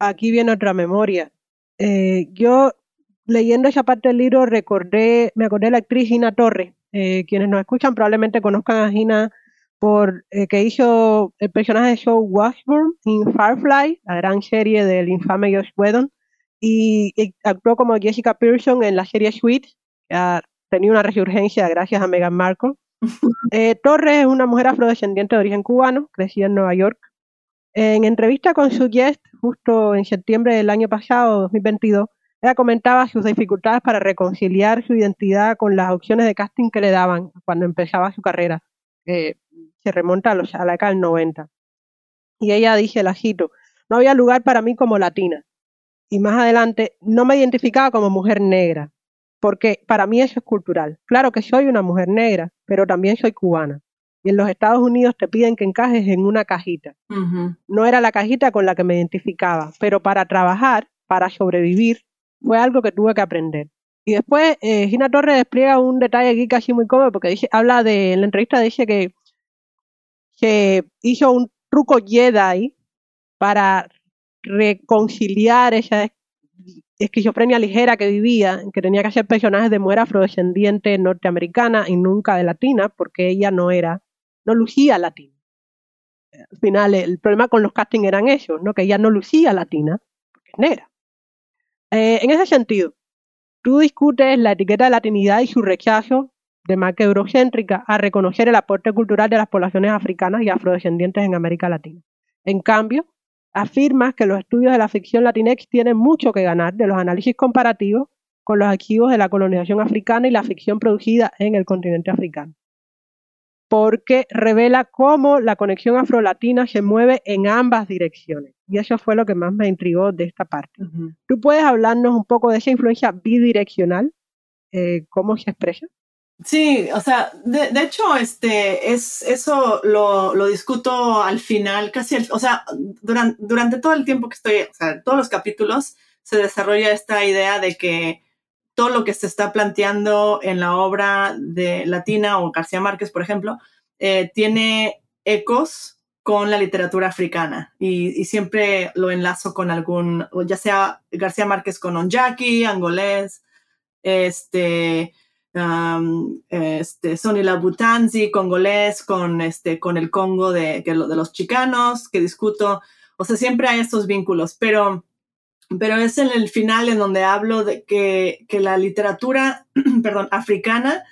aquí viene otra memoria. Eh, yo, leyendo esa parte del libro, recordé, me acordé de la actriz Gina Torres. Eh, quienes nos escuchan probablemente conozcan a Gina por eh, que hizo el personaje de Joe Washburn en Firefly, la gran serie del infame Josh Whedon, y, actuó como Jessica Pearson en la serie Sweet, que ha tenido una resurgencia gracias a Meghan Markle. *laughs* Eh, Torres es una mujer afrodescendiente de origen cubano, crecida en Nueva York. En entrevista con su guest, justo en septiembre del año pasado, 2022, ella comentaba sus dificultades para reconciliar su identidad con las opciones de casting que le daban cuando empezaba su carrera. que se remonta a, los, la década del 90. Y ella dice, la cito, no había lugar para mí como latina. Y más adelante, no me identificaba como mujer negra, porque para mí eso es cultural. Claro que soy una mujer negra, pero también soy cubana. Y en los Estados Unidos te piden que encajes en una cajita. No era la cajita con la que me identificaba, pero para trabajar, para sobrevivir, fue algo que tuve que aprender. Y después eh, Gina Torres despliega un detalle aquí casi muy cómodo porque dice, habla de, en la entrevista dice que, que hizo un truco Jedi para reconciliar esa es- esquizofrenia ligera que vivía, que tenía que hacer personajes de mujer afrodescendiente norteamericana y nunca de latina, porque ella no era, no lucía latina. Al final, el problema con los castings eran esos, ¿no? Que ella no lucía latina, porque es negra. Eh, en ese sentido, tú discutes la etiqueta de latinidad y su rechazo de marca eurocéntrica a reconocer el aporte cultural de las poblaciones africanas y afrodescendientes en América Latina. En cambio, afirmas que los estudios de la ficción latinex tienen mucho que ganar de los análisis comparativos con los archivos de la colonización africana y la ficción producida en el continente africano. Porque revela cómo la conexión afrolatina se mueve en ambas direcciones. Y eso fue lo que más me intrigó de esta parte. ¿Tú puedes hablarnos un poco de esa influencia bidireccional? Eh, ¿Cómo se expresa? Sí, o sea, de, de hecho, este, es, eso lo, lo discuto al final, casi, o sea, durante, durante todo el tiempo que estoy, o sea, todos los capítulos se desarrolla esta idea de que todo lo que se está planteando en la obra de Latina o García Márquez, por ejemplo, eh, tiene ecos con la literatura africana y, siempre lo enlazo con algún, ya sea García Márquez con Onjaki, angolés, este, um, este, Sonny Labutanzi, congolés, con, este, con el Congo de, de los chicanos, que discuto. O sea, siempre hay estos vínculos, pero, pero es en el final en donde hablo de que, que la literatura, *clears throat* perdón, africana,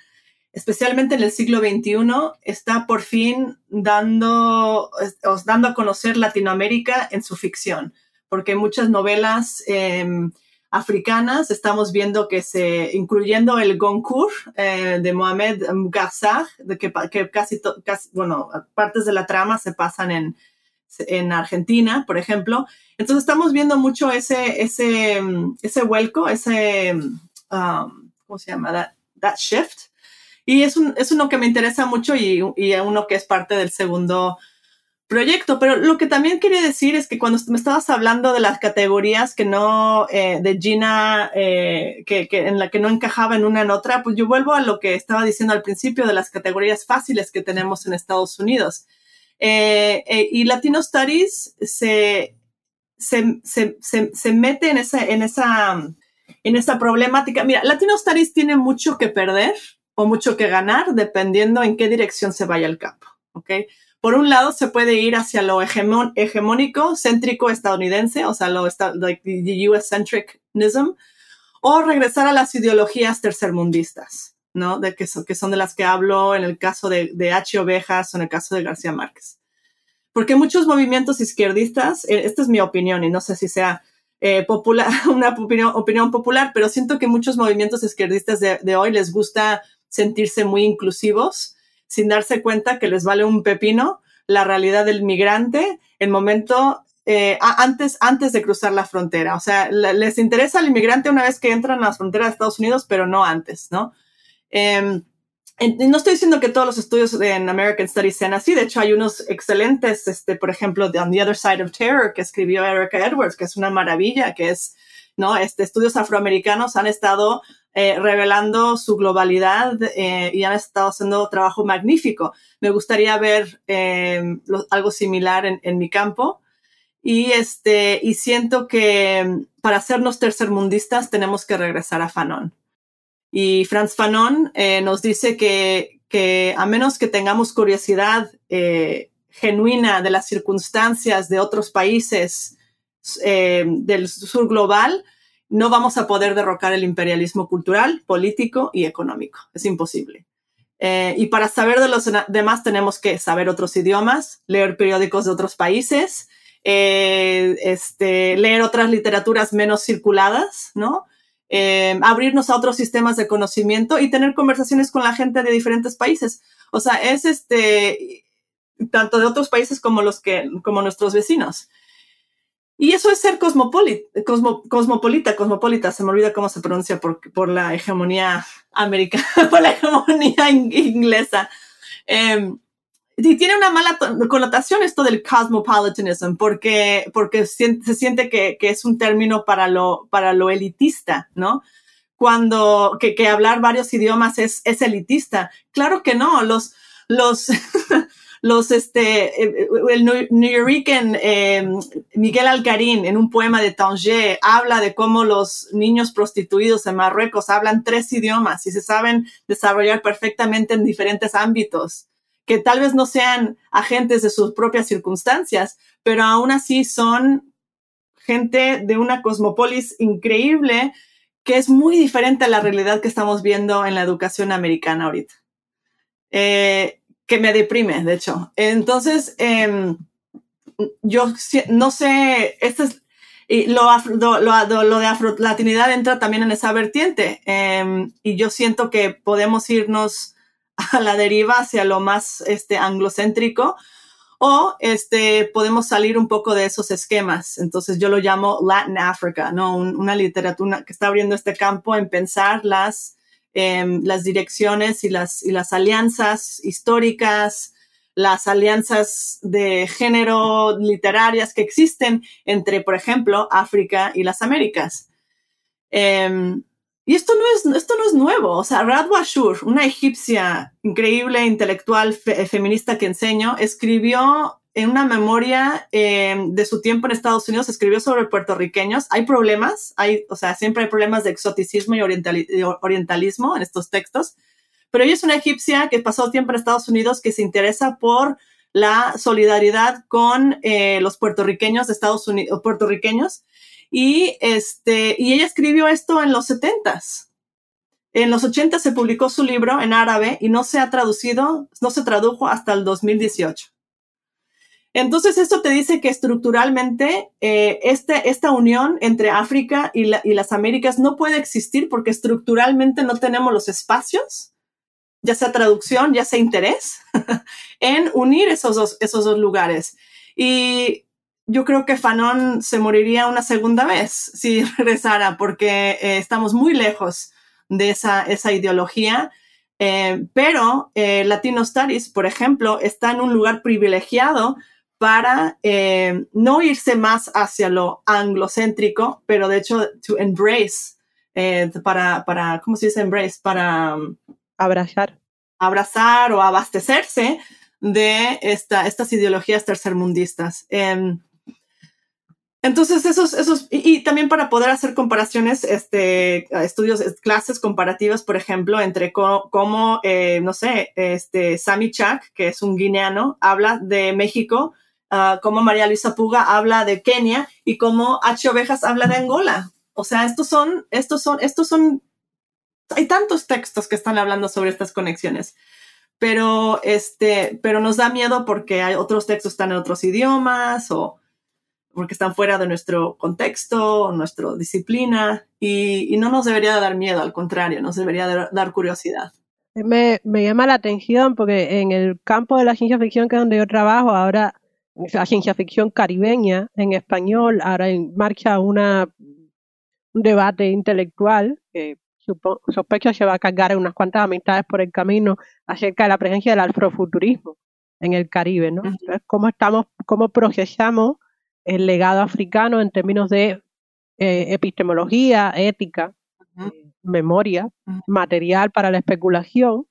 especialmente en el siglo XXI, está por fin dando, os dando a conocer Latinoamérica en su ficción, porque muchas novelas em, africanas estamos viendo que se, incluyendo el Goncourt eh, de Mohamed Mgassar, de que, que casi, casi, bueno, partes de la trama se pasan en, en Argentina, por ejemplo. Entonces estamos viendo mucho ese, ese, ese vuelco, ese, um, ¿cómo se llama? That, that shift. Y es, un, es uno que me interesa mucho y, y uno que es parte del segundo proyecto. Pero lo que también quería decir es que cuando me estabas hablando de las categorías que no, eh, de Gina, eh, que, que en la que no encajaba en una en otra, pues yo vuelvo a lo que estaba diciendo al principio de las categorías fáciles que tenemos en Estados Unidos. Eh, eh, y Latino Studies se, se, se, se, mete en esa, en, esa, en esa problemática. Mira, Latino Studies tiene mucho que perder o mucho que ganar dependiendo en qué dirección se vaya el campo. ¿ok? Por un lado, se puede ir hacia lo hegemón- hegemónico, céntrico estadounidense, o sea, lo like the US-centricism, o regresar a las ideologías tercermundistas, ¿no? De que, son, que son de las que hablo en el caso de, de H. Ovejas o en el caso de García Márquez. Porque muchos movimientos izquierdistas, eh, esta es mi opinión y no sé si sea eh, popular, *laughs* una opinión, opinión popular, pero siento que muchos movimientos izquierdistas de, de hoy les gusta sentirse muy inclusivos sin darse cuenta que les vale un pepino la realidad del migrante el momento eh, antes, antes de cruzar la frontera. O sea, le- les interesa al inmigrante una vez que entran a la frontera de Estados Unidos, pero no antes, ¿no? Em, en- no estoy diciendo que todos los estudios en American Studies sean así. De hecho, hay unos excelentes, este, por ejemplo, de On the Other Side of Terror, que escribió Erica Edwards, que es una maravilla, que es, ¿no? Este, estudios afroamericanos han estado eh, revelando su globalidad eh, y han estado haciendo trabajo magnífico. Me gustaría ver eh, lo- algo similar en, en mi campo. Y, este, y siento que mm, para hacernos tercermundistas tenemos que regresar a Fanon. Y Franz Fanon eh, nos dice que, que a menos que tengamos curiosidad eh, genuina de las circunstancias de otros países eh, del sur global, no vamos a poder derrocar el imperialismo cultural, político y económico. Es imposible. Eh, y para saber de los demás tenemos que saber otros idiomas, leer periódicos de otros países, eh, este, leer otras literaturas menos circuladas, ¿no? Eh, abrirnos a otros sistemas de conocimiento y tener conversaciones con la gente de diferentes países. O sea, es este, tanto de otros países como los que, como nuestros vecinos. Y eso es ser cosmopolita, cosmopolita, cosmopolita, se me olvida cómo se pronuncia por, por la hegemonía americana, *laughs* por la hegemonía inglesa. Em, tiene una mala connotación esto del cosmopolitanism, porque, porque se, siente que, que, es un término para lo, para lo elitista, ¿no? Cuando que, que hablar varios idiomas es, es elitista. Claro que no, los, los, *laughs* los, este, eh, eh, el New eh, Miguel Alcarín en un poema de Tanger habla de cómo los niños prostituidos en Marruecos hablan tres idiomas y se saben desarrollar perfectamente en diferentes ámbitos, que tal vez no sean agentes de sus propias circunstancias, pero aún así son gente de una cosmopolis increíble que es muy diferente a la realidad que estamos viendo en la educación americana ahorita. Eh, que me deprime, de hecho. Entonces, em, yo no sé, este es, y lo, lo, lo, de afrolatinidad entra también en esa vertiente. Em, y yo siento que podemos irnos a la deriva hacia lo más este, anglocéntrico o este, podemos salir un poco de esos esquemas. Entonces yo lo llamo Latin Africa, ¿no? una literatura que está abriendo este campo en pensar las Em, las direcciones y las, y las alianzas históricas, las alianzas de género literarias que existen entre, por ejemplo, África y las Américas. Em, y esto no, es, esto no es nuevo. O sea, Radwa Ashur, una egipcia increíble, intelectual, feminista que enseño, escribió en una memoria eh, de su tiempo en Estados Unidos, escribió sobre puertorriqueños. Hay problemas, hay, o sea, siempre hay problemas de exoticismo y orientalismo en estos textos, pero ella es una egipcia que pasó tiempo en Estados Unidos que se interesa por la solidaridad con eh, los puertorriqueños de Estados Unidos, puertorriqueños, y, este, y ella escribió esto en los setentas. En los 80 se publicó su libro en árabe y no se ha traducido, no se tradujo hasta el 2018. Entonces, esto te dice que estructuralmente eh, este, esta unión entre África y, las Américas no puede existir porque estructuralmente no tenemos los espacios, ya sea traducción, ya sea interés, *laughs* en unir esos esos dos lugares. Y yo creo que Fanon se moriría una segunda vez si *laughs* regresara porque eh, estamos muy lejos de esa, esa ideología. Eh, pero Latino Studies, por ejemplo, está en un lugar privilegiado para eh, no irse más hacia lo anglocéntrico, pero de hecho, to embrace, eh, para, para, ¿cómo se dice embrace? Para um, abrazar. Abrazar o abastecerse de esta, estas ideologías tercermundistas. Em, entonces, esos, esos, y, también para poder hacer comparaciones, este, estudios, clases comparativas, por ejemplo, entre cómo, eh, no sé, este, Sami Chak, que es un guineano, habla de México Ah, como María Luisa Puga habla de Kenia y como H. Ovejas habla de Angola. O sea, estos son, estos son, estos son, hay tantos textos que están hablando sobre estas conexiones. Pero, este, pero nos da miedo porque hay otros textos están en otros idiomas o porque están fuera de nuestro contexto, nuestra disciplina, y, no nos debería dar miedo, al contrario, nos debería dar curiosidad. Me, me, llama la atención porque en el campo de la ciencia ficción, que es donde yo trabajo, ahora la ciencia ficción caribeña en español, ahora en marcha una, un debate intelectual que sospecho se va a cargar unas cuantas amistades por el camino acerca de la presencia del afrofuturismo en el Caribe, ¿no? cómo estamos, cómo procesamos el legado africano en términos de eh, epistemología, ética, eh, memoria, material para la especulación,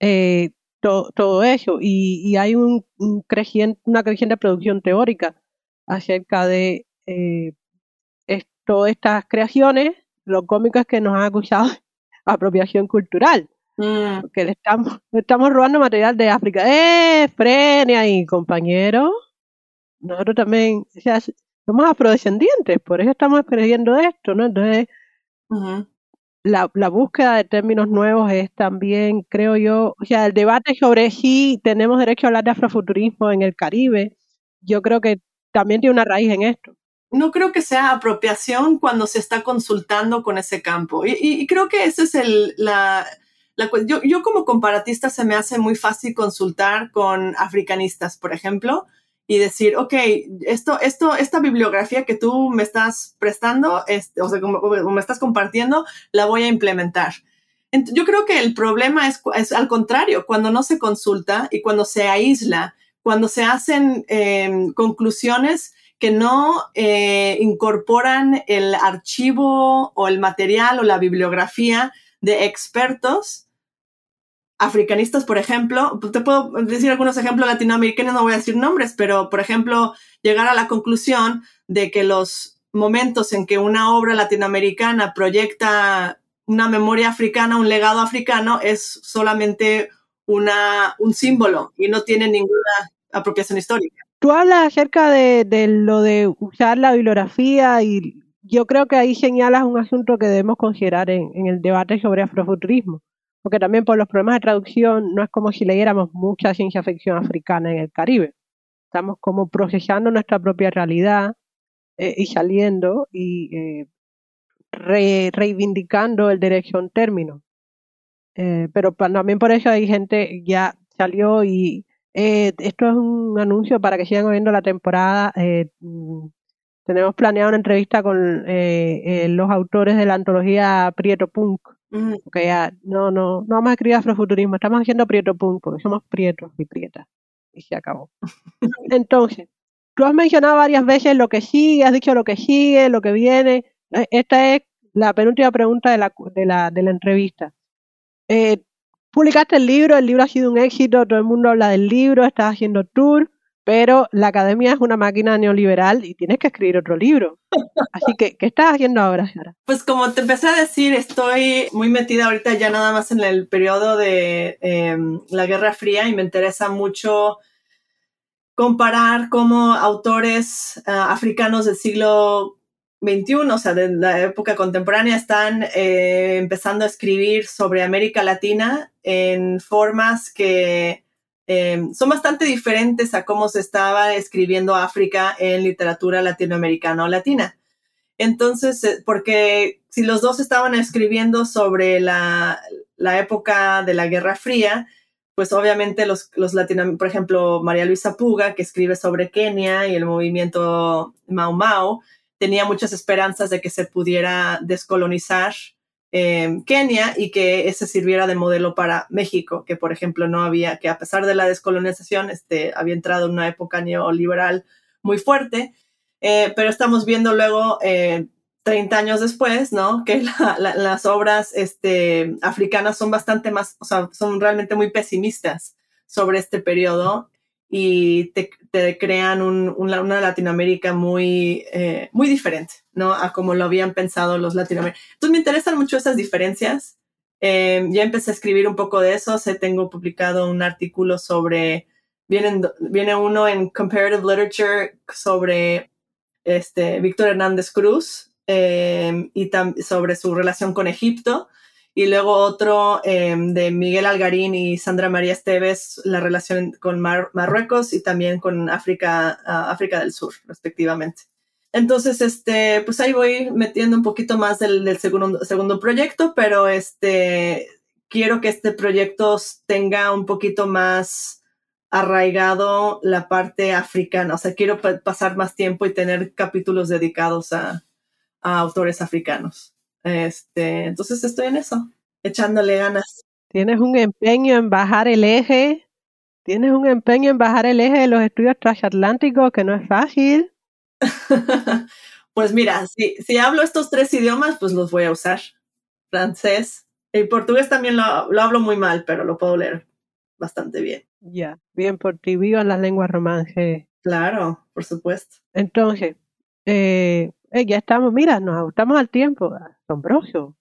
eh, todo eso. Y, hay un, creciente, una creciente producción teórica acerca de eh, todas estas creaciones. Lo cómico es que nos han acusado de *laughs* apropiación cultural. Mm. Porque le estamos, estamos robando material de África. ¡Eh! Frene ahí, compañero. Nosotros también, o sea, somos afrodescendientes, por eso estamos creyendo esto, ¿no? Entonces, la, la, búsqueda de términos nuevos es también, creo yo, o sea, el debate sobre si tenemos derecho a hablar de afrofuturismo en el Caribe, yo creo que también tiene una raíz en esto. No creo que sea apropiación cuando se está consultando con ese campo. Y, y creo que ese es el, la, la yo, yo como comparatista se me hace muy fácil consultar con africanistas, por ejemplo, y decir, ok, esto, esto, esta bibliografía que tú me estás prestando, este, o sea, como, me estás compartiendo, la voy a implementar. yo creo que el problema es, es, al contrario, cuando no se consulta y cuando se aísla, cuando se hacen eh, conclusiones que no eh, incorporan el archivo o el material o la bibliografía de expertos africanistas, por ejemplo, te puedo decir algunos ejemplos latinoamericanos, no voy a decir nombres, pero por ejemplo, llegar a la conclusión de que los momentos en que una obra latinoamericana proyecta una memoria africana, un legado africano, es solamente una, un símbolo y no tiene ninguna apropiación histórica. Tú hablas acerca de, de lo de usar la bibliografía y yo creo que ahí señalas un asunto que debemos considerar en, en el debate sobre afrofuturismo porque también por los problemas de traducción no es como si leyéramos mucha ciencia ficción africana en el Caribe. Estamos como procesando nuestra propia realidad eh, y saliendo y eh, reivindicando el derecho a un término. Eh, pero también por eso hay gente ya salió y esto es un anuncio para que sigan viendo la temporada. Mm, tenemos planeado una entrevista con los autores de la antología Prieto Punk, porque ya no, no, no vamos a escribir afrofuturismo, estamos haciendo Prieto Punk, porque somos prietos y prietas. Y se acabó. Entonces, tú has mencionado varias veces lo que sigue, has dicho lo que sigue, lo que viene. E, esta es la penúltima pregunta de la, de la, de la entrevista. Eh, publicaste el libro, el libro ha sido un éxito, todo el mundo habla del libro, estás haciendo tour pero la academia es una máquina neoliberal y tienes que escribir otro libro. Así que, ¿qué estás haciendo ahora, Sara? Pues como te empecé a decir, estoy muy metida ahorita ya nada más en el periodo de em, la Guerra Fría y me interesa mucho comparar cómo autores ah, africanos del siglo XXI, o sea, de la época contemporánea, están eh, empezando a escribir sobre América Latina en formas que Em, son bastante diferentes a cómo se estaba escribiendo África en literatura latinoamericana o latina. Entonces, eh, porque si los dos estaban escribiendo sobre la, época de la Guerra Fría, pues obviamente los, los latinoamericanos, por ejemplo, María Luisa Puga, que escribe sobre Kenia y el movimiento Mau Mau, tenía muchas esperanzas de que se pudiera descolonizar Kenia y que ese sirviera de modelo para México, que por ejemplo no había, que a pesar de la descolonización, este, había entrado en una época neoliberal muy fuerte, eh, pero estamos viendo luego, 30 eh, años después, ¿no? Que las obras este, africanas son bastante más, o sea, son realmente muy pesimistas sobre este periodo y te, crean una Latinoamérica muy, eh, muy diferente, ¿no? A como lo habían pensado los latinoamericanos. Entonces me interesan mucho esas diferencias. Em, ya empecé a escribir un poco de eso. Se tengo publicado un artículo sobre, viene, viene uno en Comparative Literature sobre este, Víctor Hernández Cruz em, y sobre su relación con Egipto y luego otro em, de Miguel Algarín y Sandra María Esteves, la relación con Marruecos y también con África, África del Sur, respectivamente. Entonces, este, pues ahí voy metiendo un poquito más del, segundo, segundo proyecto, pero este, quiero que este proyecto tenga un poquito más arraigado la parte africana. O sea, quiero pasar más tiempo y tener capítulos dedicados a autores africanos. Este, entonces estoy en eso, echándole ganas. Tienes un empeño en bajar el eje, tienes un empeño en bajar el eje de los estudios transatlánticos que no es fácil. *laughs* pues mira, si, si hablo estos tres idiomas, pues los voy a usar. Francés y portugués también lo, lo hablo muy mal, pero lo puedo leer bastante bien. Ya, bien por ti, vivan las lenguas romances. Claro, por supuesto. Entonces, eh, eh, ya estamos, mira, nos ajustamos al tiempo, asombroso.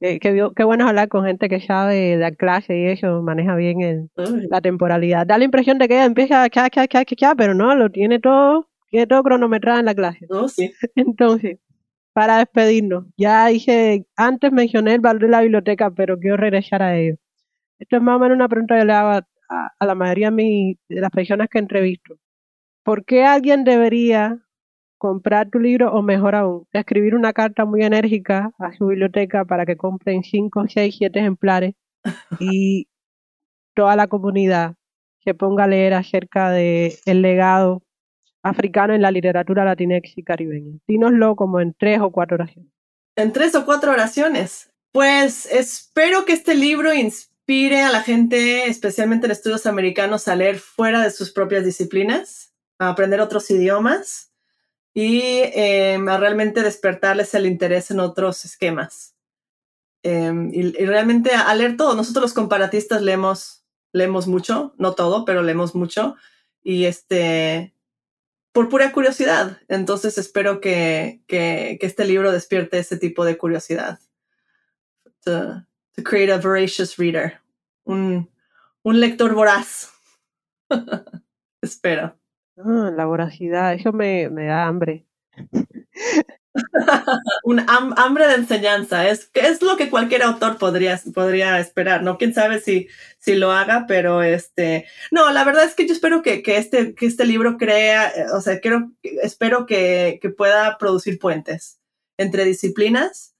Qué, qué, bueno hablar con gente que sabe dar clase y eso, maneja bien la temporalidad. Da la impresión de que ella empieza cha, cha, cha, cha, pero no, lo tiene todo, tiene todo cronometrado en la clase. Oh, sí. *laughs* Entonces, para despedirnos. Ya dije, antes mencioné el valor de la biblioteca, pero quiero regresar a ello. Esto es más o menos una pregunta que le hago a, a la mayoría de, de las personas que entrevisto. ¿Por qué alguien debería comprar tu libro o mejor aún, escribir una carta muy enérgica a su biblioteca para que compren 5, 6, 7 ejemplares y toda la comunidad se ponga a leer acerca del el legado africano en la literatura latinex y caribeña. Dínoslo como en tres o cuatro oraciones. En tres o cuatro oraciones. Pues espero que este libro inspire a la gente, especialmente en estudios americanos, a leer fuera de sus propias disciplinas, a aprender otros idiomas y em, a realmente despertarles el interés en otros esquemas. Em, y, y, realmente a leer todo. Nosotros los comparatistas leemos, leemos mucho, no todo, pero leemos mucho. Y este, por pura curiosidad. Entonces espero que, que, que, este libro despierte ese tipo de curiosidad. To, to create a voracious reader. Un, un lector voraz. *laughs* espero. Ah, la voracidad, eso me, me da hambre. un ham hambre de enseñanza, es, es lo que cualquier autor podría, podría esperar, ¿no? Quién sabe si, si lo haga, pero este, no, la verdad es que yo espero que, que este, que este libro crea, eh, o sea, quiero, espero que, que pueda producir puentes entre disciplinas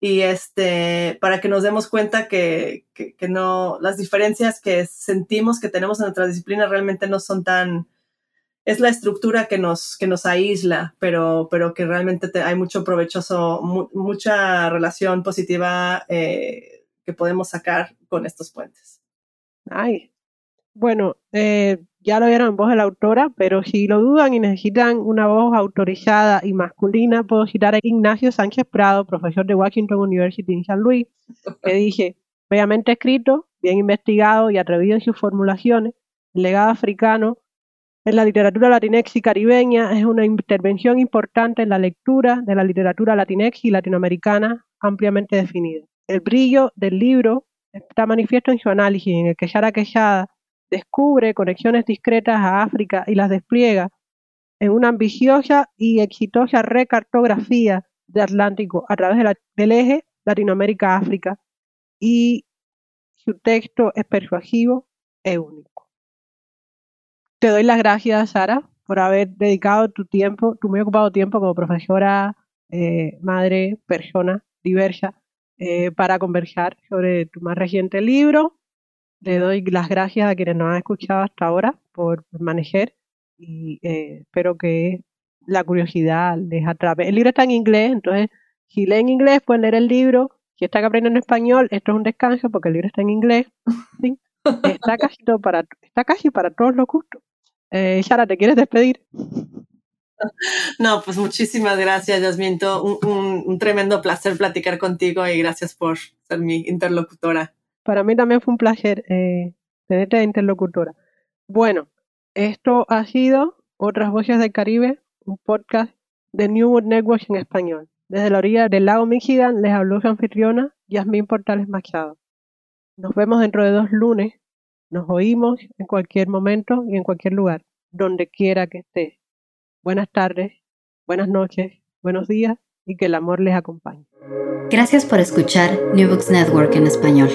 y este, para que nos demos cuenta que, que, que no, las diferencias que sentimos que tenemos en nuestra disciplina realmente no son tan, es la estructura que nos, que nos aísla, pero, pero que realmente te, hay mucho provechoso, mu mucha relación positiva eh, que podemos sacar con estos puentes. Ay, bueno, eh, ya lo vieron en voz de la autora, pero si lo dudan y necesitan una voz autorizada y masculina, puedo citar a Ignacio Sánchez Prado, profesor de Washington University en San Luis, que dije, bellamente escrito, bien investigado y atrevido en sus formulaciones, el legado africano en la literatura latinex y caribeña es una intervención importante en la lectura de la literatura latinex y latinoamericana ampliamente definida. El brillo del libro está manifiesto en su análisis, en el que Yara Quechada descubre conexiones discretas a África y las despliega en una ambiciosa y exitosa recartografía de Atlántico a través del eje Latinoamérica-África y su texto es persuasivo e único. Te doy las gracias, Sara, por haber dedicado tu tiempo, tu muy ocupado tiempo como profesora, eh, madre, persona diversa, eh, para conversar sobre tu más reciente libro. Le doy las gracias a quienes nos han escuchado hasta ahora por permanecer y eh, espero que la curiosidad les atrape. El libro está en inglés, entonces si leen inglés pueden leer el libro. Si están aprendiendo español, esto es un descanso porque el libro está en inglés. ¿sí? *laughs* Está, casi todo para, está casi para todos los gustos. Eh, ¿te quieres despedir? *laughs* No, pues muchísimas gracias, Yasminto. Un, un, un, tremendo placer platicar contigo y gracias por ser mi interlocutora. Para mí también fue un placer eh, tenerte de interlocutora. Bueno, esto ha sido Otras Voces del Caribe, un podcast de New World Network en español. Desde la orilla del lago Michigan les habló su anfitriona, Yasmin Portales Machado. Nos vemos dentro de dos lunes nos oímos en cualquier momento y en cualquier lugar, donde quiera que estés. Buenas tardes, buenas noches, buenos días y que el amor les acompañe. Gracias por escuchar New Books Network en español.